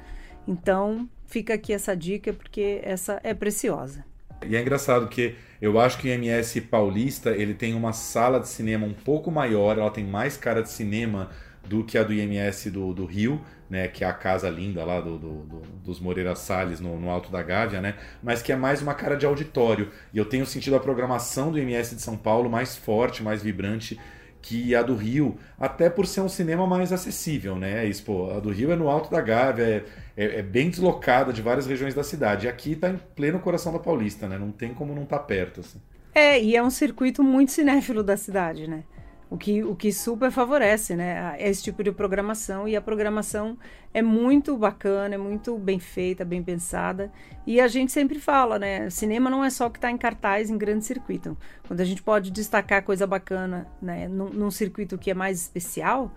Então, fica aqui essa dica porque essa é preciosa. E é engraçado que eu acho que o MS Paulista, ele tem uma sala de cinema um pouco maior, ela tem mais cara de cinema do que a do IMS do, do Rio, né, que é a casa linda lá do, do, do dos Moreira Salles no, no, Alto da Gávea, né, mas que é mais uma cara de auditório. E eu tenho sentido a programação do IMS de São Paulo mais forte, mais vibrante que a do Rio, até por ser um cinema mais acessível, né? A do Rio é no Alto da Gávea, é, é, é bem deslocada de várias regiões da cidade. E aqui está em pleno coração da Paulista, né? Não tem como não estar tá perto, assim. É, e é um circuito muito cinéfilo da cidade, né? O que, o que super favorece né, esse tipo de programação. E a programação é muito bacana, é muito bem feita, bem pensada. E a gente sempre fala, né? Cinema não é só o que está em cartaz em grande circuito. Quando a gente pode destacar coisa bacana né, num, num circuito que é mais especial,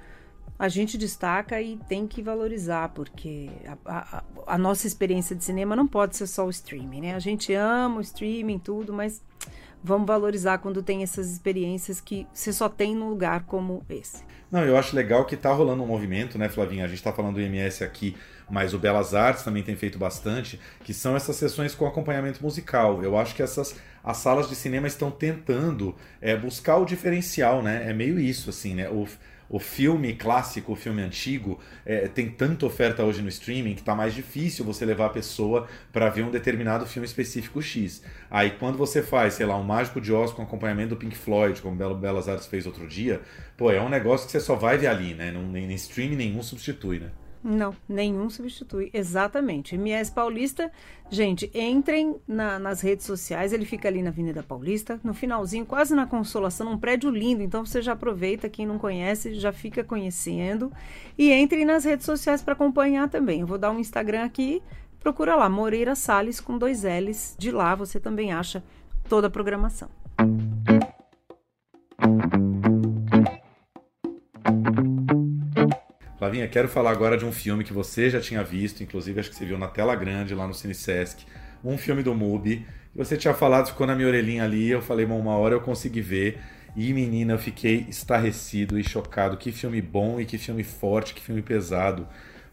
a gente destaca e tem que valorizar, porque a, a, a, nossa experiência de cinema não pode ser só o streaming, né? A gente ama o streaming, tudo, mas vamos valorizar quando tem essas experiências que você só tem num lugar como esse. Não, eu acho legal que tá rolando um movimento, né, Flavinha? A gente tá falando do IMS aqui, mas o Belas Artes também tem feito bastante, que são essas sessões com acompanhamento musical. Eu acho que essas as salas de cinema estão tentando é, buscar o diferencial, né? É meio isso, assim, né? O, o filme clássico, o filme antigo, é, tem tanta oferta hoje no streaming que está mais difícil você levar a pessoa para ver um determinado filme específico X. Aí quando você faz, sei lá, um Mágico de Oz com acompanhamento do Pink Floyd, como Belo Belas Artes fez outro dia, pô, é um negócio que você só vai ver ali, né? Não, nem, nem streaming nenhum substitui, né? Não, nenhum substitui. Exatamente. MS Paulista, gente, entrem na, nas redes sociais. Ele fica ali na Avenida Paulista, no finalzinho, quase na Consolação, um prédio lindo. Então você já aproveita, quem não conhece, já fica conhecendo. E entrem nas redes sociais para acompanhar também. Eu vou dar um Instagram aqui, procura lá, Moreira Salles com dois L's. De lá você também acha toda a programação. Flavinha, quero falar agora de um filme que você já tinha visto, inclusive acho que você viu na tela grande lá no Cine Sesc, um filme do Mubi. Você tinha falado, ficou na minha orelhinha ali, eu falei, bom, uma hora eu consegui ver. E menina, eu fiquei estarrecido e chocado. Que filme bom e que filme forte, que filme pesado.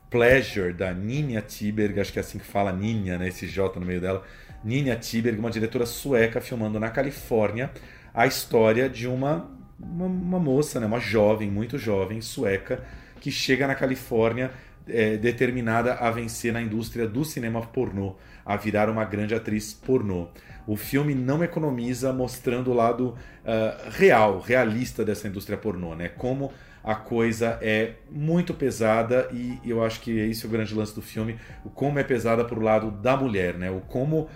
Pleasure, da Ninja Tiberg, acho que é assim que fala Ninja, né? Esse J no meio dela. Ninja Tiberg, uma diretora sueca filmando na Califórnia a história de uma, uma, uma moça, né? uma jovem, muito jovem, sueca, que chega na Califórnia é, determinada a vencer na indústria do cinema pornô, a virar uma grande atriz pornô. O filme não economiza mostrando o lado uh, real, realista dessa indústria pornô, né? Como a coisa é muito pesada e eu acho que esse é o grande lance do filme, o como é pesada pro lado da mulher, né? O como uh,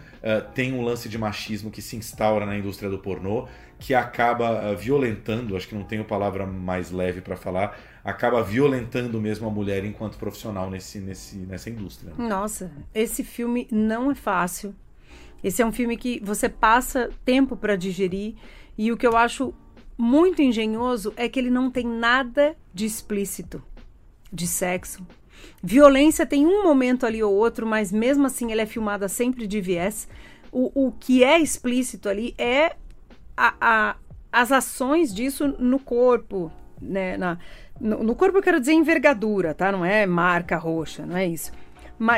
tem um lance de machismo que se instaura na indústria do pornô, que acaba uh, violentando, acho que não tenho palavra mais leve para falar, acaba violentando mesmo a mulher enquanto profissional nesse, nesse, nessa indústria. Né? Nossa, esse filme não é fácil. Esse é um filme que você passa tempo para digerir e o que eu acho muito engenhoso é que ele não tem nada de explícito, de sexo. Violência tem um momento ali ou outro, mas mesmo assim ele é filmada sempre de viés. O, o que é explícito ali é a, a, as ações disso no corpo, né? Na, no, no, corpo eu quero dizer envergadura, tá? Não é marca roxa, não é isso.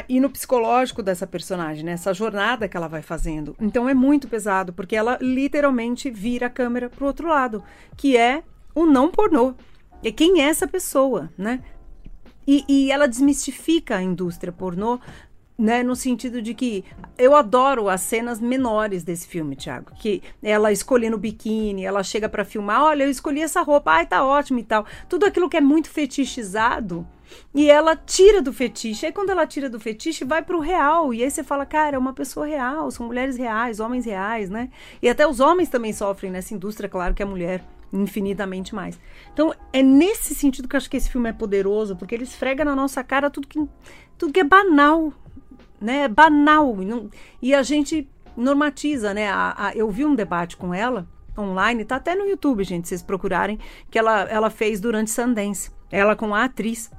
E no psicológico dessa personagem, né? Essa jornada que ela vai fazendo. Então é muito pesado, porque ela literalmente vira a câmera pro outro lado, que é o não pornô. E quem é essa pessoa, né? E, e ela desmistifica a indústria pornô né, no sentido de que eu adoro as cenas menores desse filme, Thiago, que ela escolhendo biquíni, ela chega para filmar, olha, eu escolhi essa roupa, ai, tá ótimo e tal. Tudo aquilo que é muito fetichizado, e ela tira do fetiche. Aí quando ela tira do fetiche, vai pro real. E aí você fala, cara, é uma pessoa real, são mulheres reais, homens reais, né? E até os homens também sofrem nessa indústria, claro que a mulher infinitamente mais. Então, é nesse sentido que eu acho que esse filme é poderoso, porque ele esfrega na nossa cara tudo que, tudo que é banal, né? Banal. E, não, e a gente normatiza, né? A, a, eu vi um debate com ela online, tá até no YouTube, gente, se vocês procurarem, que ela, ela fez durante Sundance. Ela com a atriz.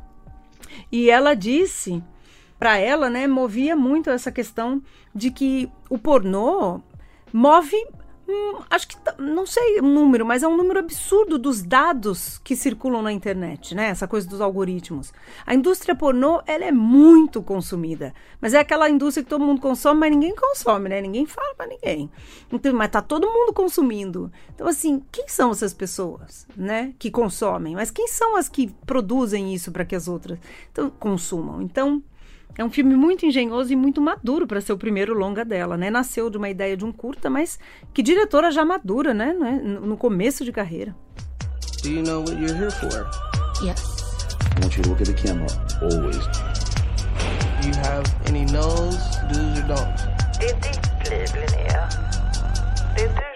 E ela disse, para ela, né, movia muito essa questão de que o pornô move Hum, acho que tá, não sei o número, mas é um número absurdo dos dados que circulam na internet, né? Essa coisa dos algoritmos. A indústria pornô, ela é muito consumida, mas é aquela indústria que todo mundo consome, mas ninguém consome, né? Ninguém fala para ninguém. Então, mas tá todo mundo consumindo. Então, assim, quem são essas pessoas, né, que consomem? Mas quem são as que produzem isso para que as outras então, consumam? Então, é um filme muito engenhoso e muito maduro para ser o primeiro longa dela, né? Nasceu de uma ideia de um curta, mas que diretora já madura, né? No começo de carreira. Do you know what you're here for? Yes. I want you to look at the camera always. Do you have any no's, do's or don'ts? Det är ditt liv, Linnea. Det är du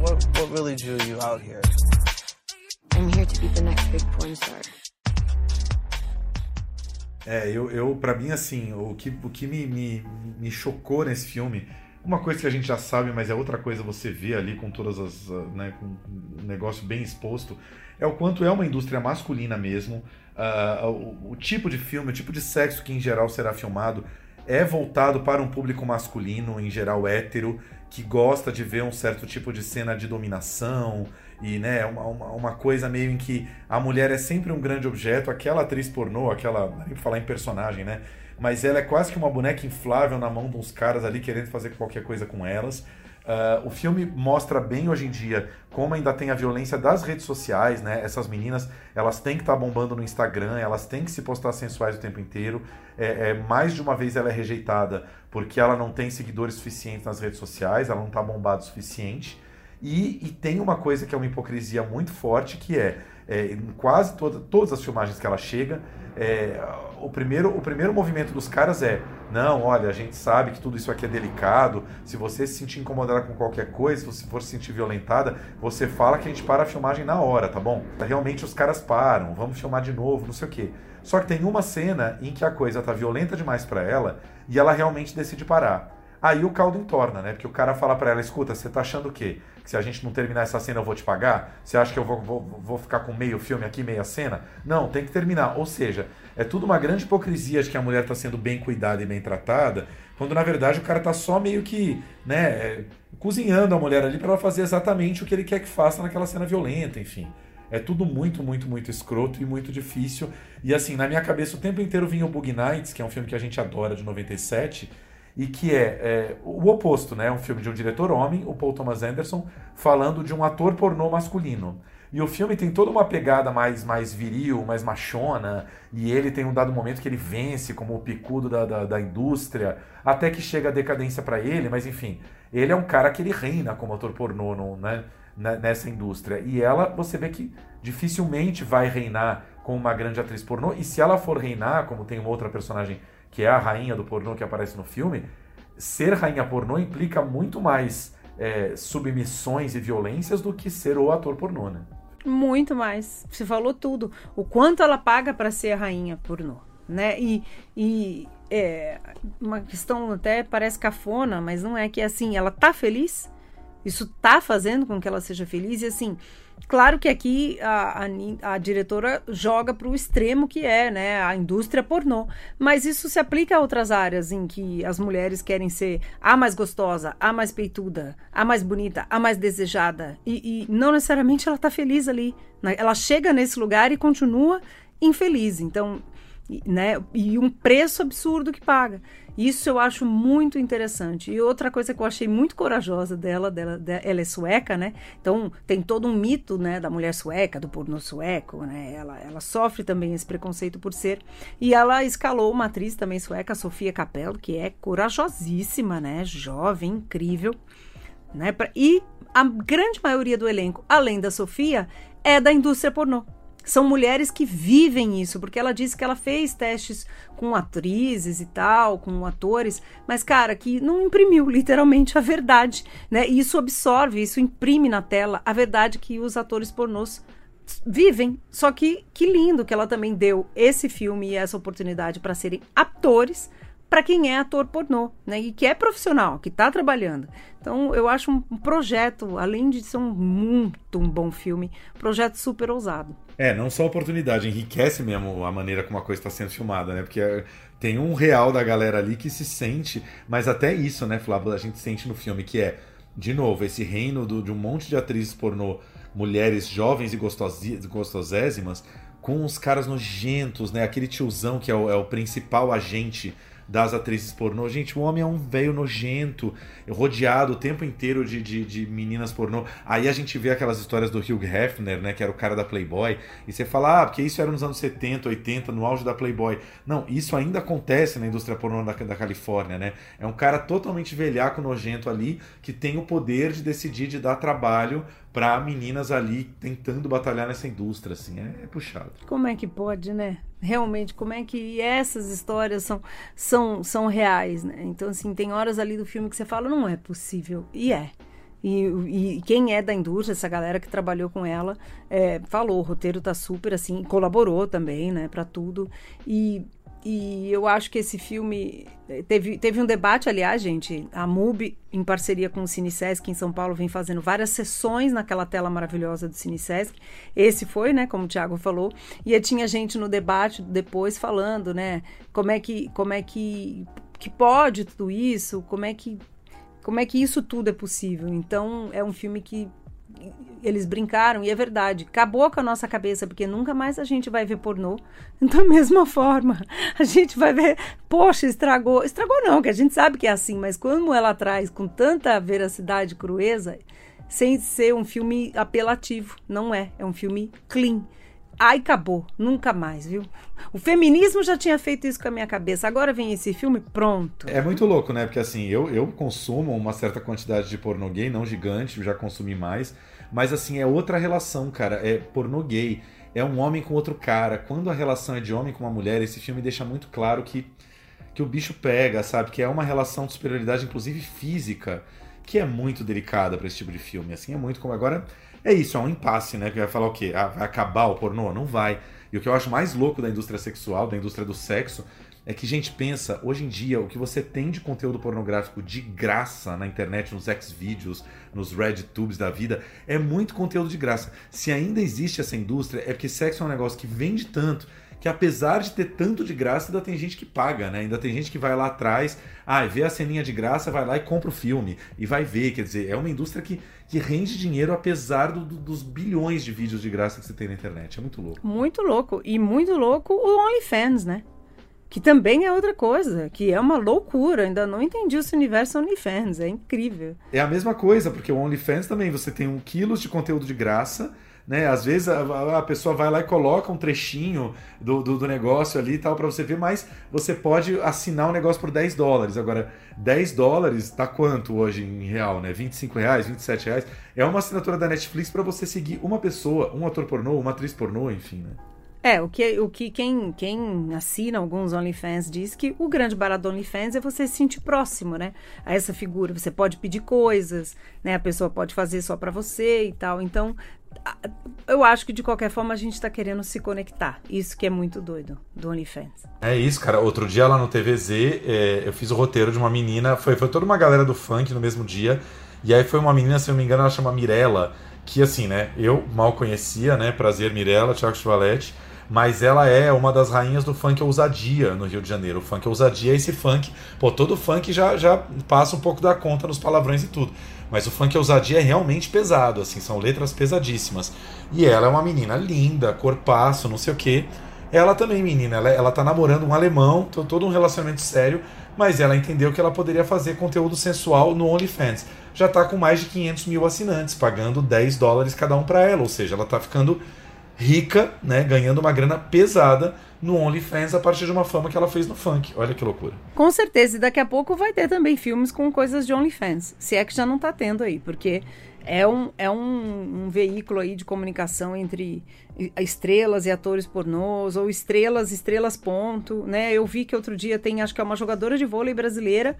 what, what really drew you out here? I'm here to be the next big porn star. É, eu, eu para mim, assim, o que, o que me, me, me chocou nesse filme, uma coisa que a gente já sabe, mas é outra coisa você vê ali com todas as. ah, né, com um negócio bem exposto, é o quanto é uma indústria masculina mesmo. ah, o, o tipo de filme, o tipo de sexo que em geral será filmado é voltado para um público masculino, em geral hétero, que gosta de ver um certo tipo de cena de dominação e né, uma, uma, uma coisa meio em que a mulher é sempre um grande objeto, aquela atriz pornô, aquela, nem falar em personagem, né? Mas ela é quase que uma boneca inflável na mão de uns caras ali querendo fazer qualquer coisa com elas. Ah, o filme mostra bem hoje em dia como ainda tem a violência das redes sociais, né? Essas meninas, elas têm que estar bombando no Instagram, elas têm que se postar sensuais o tempo inteiro. É, é, mais de uma vez ela é rejeitada porque ela não tem seguidores suficientes nas redes sociais, ela não está bombada o suficiente. E, e tem uma coisa que é uma hipocrisia muito forte, que é, é, em quase toda, todas as filmagens que ela chega, é, o, primeiro, o primeiro movimento dos caras é: não, olha, a gente sabe que tudo isso aqui é delicado. Se você se sentir incomodada com qualquer coisa, se você for se sentir violentada, você fala que a gente para a filmagem na hora, tá bom? Realmente os caras param, vamos filmar de novo, não sei o quê. Só que tem uma cena em que a coisa tá violenta demais para ela e ela realmente decide parar. Aí o caldo entorna, né? Porque o cara fala para ela: escuta, você tá achando o quê? Se a gente não terminar essa cena eu vou te pagar? Você acha que eu vou, vou, vou ficar com meio filme aqui, meia cena? Não, tem que terminar. Ou seja, é tudo uma grande hipocrisia de que a mulher tá sendo bem cuidada e bem tratada, quando na verdade o cara tá só meio que, né, é, cozinhando a mulher ali para ela fazer exatamente o que ele quer que faça naquela cena violenta, enfim. É tudo muito, muito, muito escroto e muito difícil. E assim, na minha cabeça o tempo inteiro vinha o Bug Nights, que é um filme que a gente adora, de 97, e que é, é, o oposto, né? Um filme de um diretor homem, o Paul Thomas Anderson, falando de um ator pornô masculino. E o filme tem toda uma pegada mais, mais viril, mais machona, e ele tem um dado momento que ele vence como o picudo da, da, da indústria, até que chega a decadência para ele, mas enfim, ele é um cara que ele reina como ator pornô no, né, nessa indústria. E ela, você vê que dificilmente vai reinar como uma grande atriz pornô, e se ela for reinar, como tem uma outra personagem que é a rainha do pornô que aparece no filme, ser rainha pornô implica muito mais é, submissões e violências do que ser o ator pornô, né? Muito mais. Você falou tudo. O quanto ela paga para ser a rainha pornô, né? E, e é uma questão até parece cafona, mas não é que é assim, ela tá feliz? Isso tá fazendo com que ela seja feliz e assim, Claro que aqui a, a, a diretora joga para o extremo que é né, a indústria pornô, mas isso se aplica a outras áreas em que as mulheres querem ser a mais gostosa, a mais peituda, a mais bonita, a mais desejada e, e não necessariamente ela está feliz ali. Né? Ela chega nesse lugar e continua infeliz. Então, né, e um preço absurdo que paga. Isso eu acho muito interessante. E outra coisa que eu achei muito corajosa dela, dela, dela ela é sueca, né? Então tem todo um mito, né, da mulher sueca, do pornô sueco, né? Ela, ela sofre também esse preconceito por ser. E ela escalou uma atriz também sueca, Sofia Capello, que é corajosíssima, né? Jovem, incrível, né? E a grande maioria do elenco, além da Sofia, é da indústria pornô São mulheres que vivem isso, porque ela disse que ela fez testes com atrizes e tal, com atores, mas cara, que não imprimiu literalmente a verdade, né? E isso absorve, isso imprime na tela a verdade que os atores pornôs vivem. Só que que lindo que ela também deu esse filme e essa oportunidade para serem atores para quem é ator pornô, né? E que é profissional, que está trabalhando. Então, eu acho um projeto, além de ser um muito um bom filme, projeto super ousado. É, não só oportunidade, enriquece mesmo a maneira como a coisa está sendo filmada, né? Porque é, tem um real da galera ali que se sente, mas até isso, né, Flávio, a gente sente no filme, que é, de novo, esse reino do, de um monte de atrizes pornô, mulheres jovens e gostosésimas, com os caras nojentos, né? Aquele tiozão que é o, é o principal agente das atrizes pornô. Gente, o homem é um velho nojento, rodeado o tempo inteiro de, de, de, meninas pornô. Aí a gente vê aquelas histórias do Hugh Hefner, né, que era o cara da Playboy, e você fala, ah, porque isso era nos anos 70, 80, no auge da Playboy. Não, isso ainda acontece na indústria pornô da, da Califórnia, né? É um cara totalmente velhaco, nojento ali, que tem o poder de decidir, de dar trabalho para meninas ali tentando batalhar nessa indústria, assim, é, é, puxado. Como é que pode, né? Realmente, como é que essas histórias são, são, são reais, né? Então, assim, tem horas ali do filme que você fala, não é possível, e é. E, e, quem é da indústria, essa galera que trabalhou com ela, é, falou, o roteiro tá super assim, colaborou também, né, para tudo. E e eu acho que esse filme teve, teve um debate, aliás, gente. A MUBI, em parceria com o Cinesesc em São Paulo, vem fazendo várias sessões naquela tela maravilhosa do Cinesesc. Esse foi, né, como o Thiago falou, e tinha gente no debate depois falando, né, como é que como é que que pode tudo isso, como é que como é que isso tudo é possível. Então, é um filme que eles brincaram, e é verdade, acabou com a nossa cabeça, porque nunca mais a gente vai ver pornô da mesma forma. A gente vai ver, poxa, estragou. Estragou não, que a gente sabe que é assim, mas como ela traz com tanta veracidade e crueza, sem ser um filme apelativo, não é. É um filme clean. Ai, acabou, nunca mais, viu? O feminismo já tinha feito isso com a minha cabeça, agora vem esse filme, pronto. É muito louco, né? Porque assim, eu, eu consumo uma certa quantidade de pornô gay, não gigante, já consumi mais, mas assim, é outra relação, cara. É pornô gay, é um homem com outro cara. Quando a relação é de homem com uma mulher, esse filme deixa muito claro que, que o bicho pega, sabe? Que é uma relação de superioridade, inclusive física, que é muito delicada para esse tipo de filme. Assim, é muito como. Agora é isso, é um impasse, né? Que vai falar o quê? Ah, vai acabar o pornô? Não vai. E o que eu acho mais louco da indústria sexual, da indústria do sexo, é que, gente, pensa, hoje em dia, o que você tem de conteúdo pornográfico de graça na internet, nos Xvideos, nos RedTubes da vida, é muito conteúdo de graça. Se ainda existe essa indústria, é porque sexo é um negócio que vende tanto que apesar de ter tanto de graça, ainda tem gente que paga, né? Ainda tem gente que vai lá atrás, ah, vê a ceninha de graça, vai lá e compra o filme e vai ver. Quer dizer, é uma indústria que, que rende dinheiro apesar do, do, dos bilhões de vídeos de graça que você tem na internet. É muito louco. Muito louco. E muito louco o OnlyFans, né? Que também é outra coisa, que é uma loucura. Ainda não entendi esse universo OnlyFans, é incrível. É a mesma coisa, porque o OnlyFans também você tem um quilos de conteúdo de graça né? Às vezes a, a, pessoa vai lá e coloca um trechinho do, do, do negócio ali e tal para você ver, mas você pode assinar o um negócio por 10 dólares. Agora, 10 dólares tá quanto hoje em real, né? 25 reais, 27 reais. É uma assinatura da Netflix para você seguir uma pessoa, um ator pornô, uma atriz pornô, enfim, né? É, o que, o que quem, quem assina alguns OnlyFans diz que o grande barato do OnlyFans é você se sentir próximo, né? A essa figura. Você pode pedir coisas, né? A pessoa pode fazer só para você e tal. Então, eu acho que de qualquer forma a gente está querendo se conectar. Isso que é muito doido do OnlyFans. É isso, cara. Outro dia lá no TVZ, é, eu fiz o roteiro de uma menina. Foi, foi toda uma galera do funk no mesmo dia. E aí foi uma menina, se eu não me engano, ela chama Mirella. Que assim, né? Eu mal conhecia, né? Prazer, Mirella, Thiago Chivalete mas ela é uma das rainhas do funk ousadia no Rio de Janeiro. O funk ousadia é esse funk. Pô, todo funk já, já passa um pouco da conta nos palavrões e tudo. Mas o funk ousadia é realmente pesado, assim, são letras pesadíssimas. E ela é uma menina linda, corpaço, não sei o quê. Ela também, menina, ela, ela tá namorando um alemão, todo um relacionamento sério, mas ela entendeu que ela poderia fazer conteúdo sensual no OnlyFans. Já tá com mais de 500 mil assinantes, pagando 10 dólares cada um para ela, ou seja, ela tá ficando rica, né, ganhando uma grana pesada no OnlyFans a partir de uma fama que ela fez no funk. Olha que loucura. Com certeza, e daqui a pouco vai ter também filmes com coisas de OnlyFans, se é que já não tá tendo aí, porque é um, é um, um, veículo aí de comunicação entre estrelas e atores pornôs, ou estrelas, estrelas ponto, né? Eu vi que outro dia tem, acho que é uma jogadora de vôlei brasileira,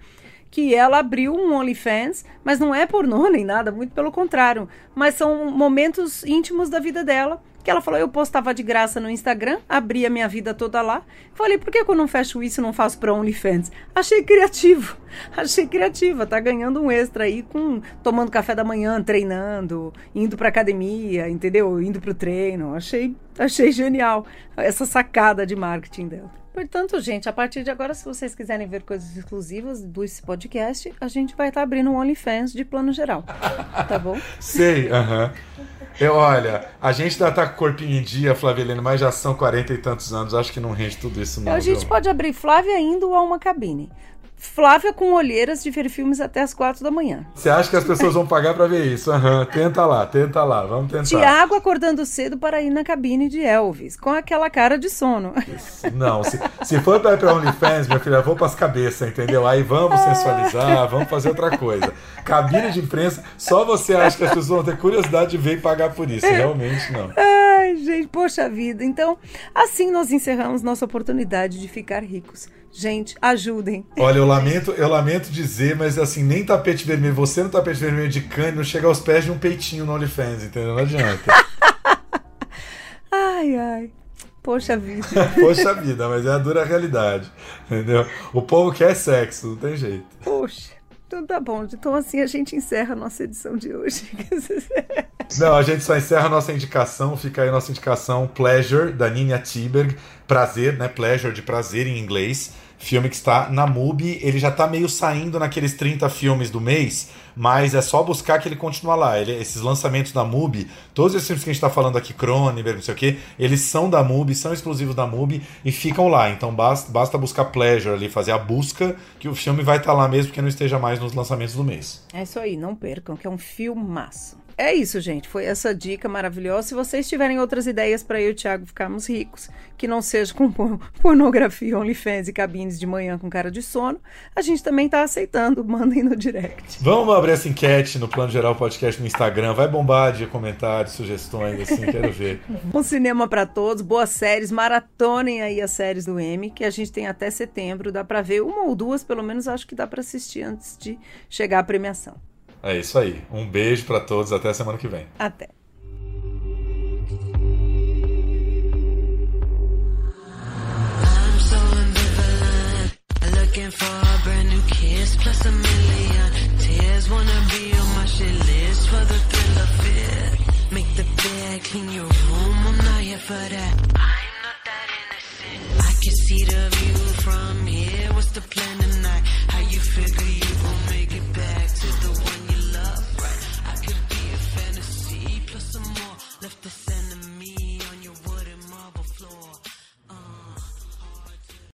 que ela abriu um OnlyFans, mas não é pornô nem nada, muito pelo contrário. Mas são momentos íntimos da vida dela que ela falou, eu postava de graça no Instagram, abri a minha vida toda lá. Falei, por que, que eu não fecho isso e não faço para OnlyFans? Achei criativo, achei criativa, tá ganhando um extra aí com tomando café da manhã, treinando, indo pra academia, entendeu? Indo pro treino. Achei, achei genial essa sacada de marketing dela. Portanto, gente, a partir de agora, se vocês quiserem ver coisas exclusivas desse podcast, a gente vai estar tá abrindo um OnlyFans de plano geral. Tá bom? Sei, aham. Uh -huh. Eu, olha, a gente ainda tá com o corpinho em dia, Flavelino, mas já são 40 e tantos anos, acho que não rende tudo isso não. A gente viu? pode abrir Flávia indo a uma cabine. Flávia com olheiras de ver filmes até as quatro da manhã. Você acha que as pessoas vão pagar para ver isso? Uhum. Tenta lá, tenta lá, vamos tentar. Tiago acordando cedo para ir na cabine de Elvis, com aquela cara de sono. Não, se, se for para ir pra OnlyFans, minha filha, vou para as cabeças, entendeu? Aí vamos sensualizar, vamos fazer outra coisa. Cabine de imprensa, só você acha que as pessoas vão ter curiosidade de ver e pagar por isso. Realmente não. Ai, gente, poxa vida. Então, assim nós encerramos nossa oportunidade de ficar ricos. Gente, ajudem. Olha, eu lamento, eu lamento dizer, mas assim, nem tapete vermelho, você no tapete vermelho de cane não chega aos pés de um peitinho no OnlyFans, entendeu? Não adianta. ai, ai. Poxa vida. Poxa vida, mas é a dura realidade. Entendeu? O povo quer sexo, não tem jeito. Poxa. Então tá bom. Então assim a gente encerra a nossa edição de hoje. Não, a gente só encerra a nossa indicação. Fica aí a nossa indicação Pleasure, da Nina Tiberg. Prazer, né? Pleasure de prazer em inglês. Filme que está na MUBI. Ele já está meio saindo naqueles 30 filmes do mês mas é só buscar que ele continua lá. Ele, esses lançamentos da MUBI, todos esses filmes que a gente está falando aqui, Cronenberg, não sei o que, eles são da MUBI, são exclusivos da MUBI e ficam lá. Então basta, basta buscar Pleasure ali, fazer a busca, que o filme vai estar tá lá mesmo, que não esteja mais nos lançamentos do mês. É isso aí, não percam, que é um filmaço. É isso, gente. Foi essa dica maravilhosa. Se vocês tiverem outras ideias para eu e o Thiago ficarmos ricos, que não seja com pornografia, OnlyFans e cabines de manhã com cara de sono, a gente também está aceitando. Mandem no direct. Vamos abrir essa enquete no Plano Geral Podcast no Instagram. Vai bombar de comentários, sugestões, assim, quero ver. Um cinema para todos, boas séries, maratonem aí as séries do M, que a gente tem até setembro. Dá para ver uma ou duas, pelo menos acho que dá para assistir antes de chegar a premiação. É isso aí. Um beijo para todos. Até semana que vem. Até. looking for a brand new kiss plus a million tears. Wanna be on my shit list for the thrill of it. Make the bed, clean your room. I'm not here for that. I'm not that innocent. I can see the view from here. What's the plan?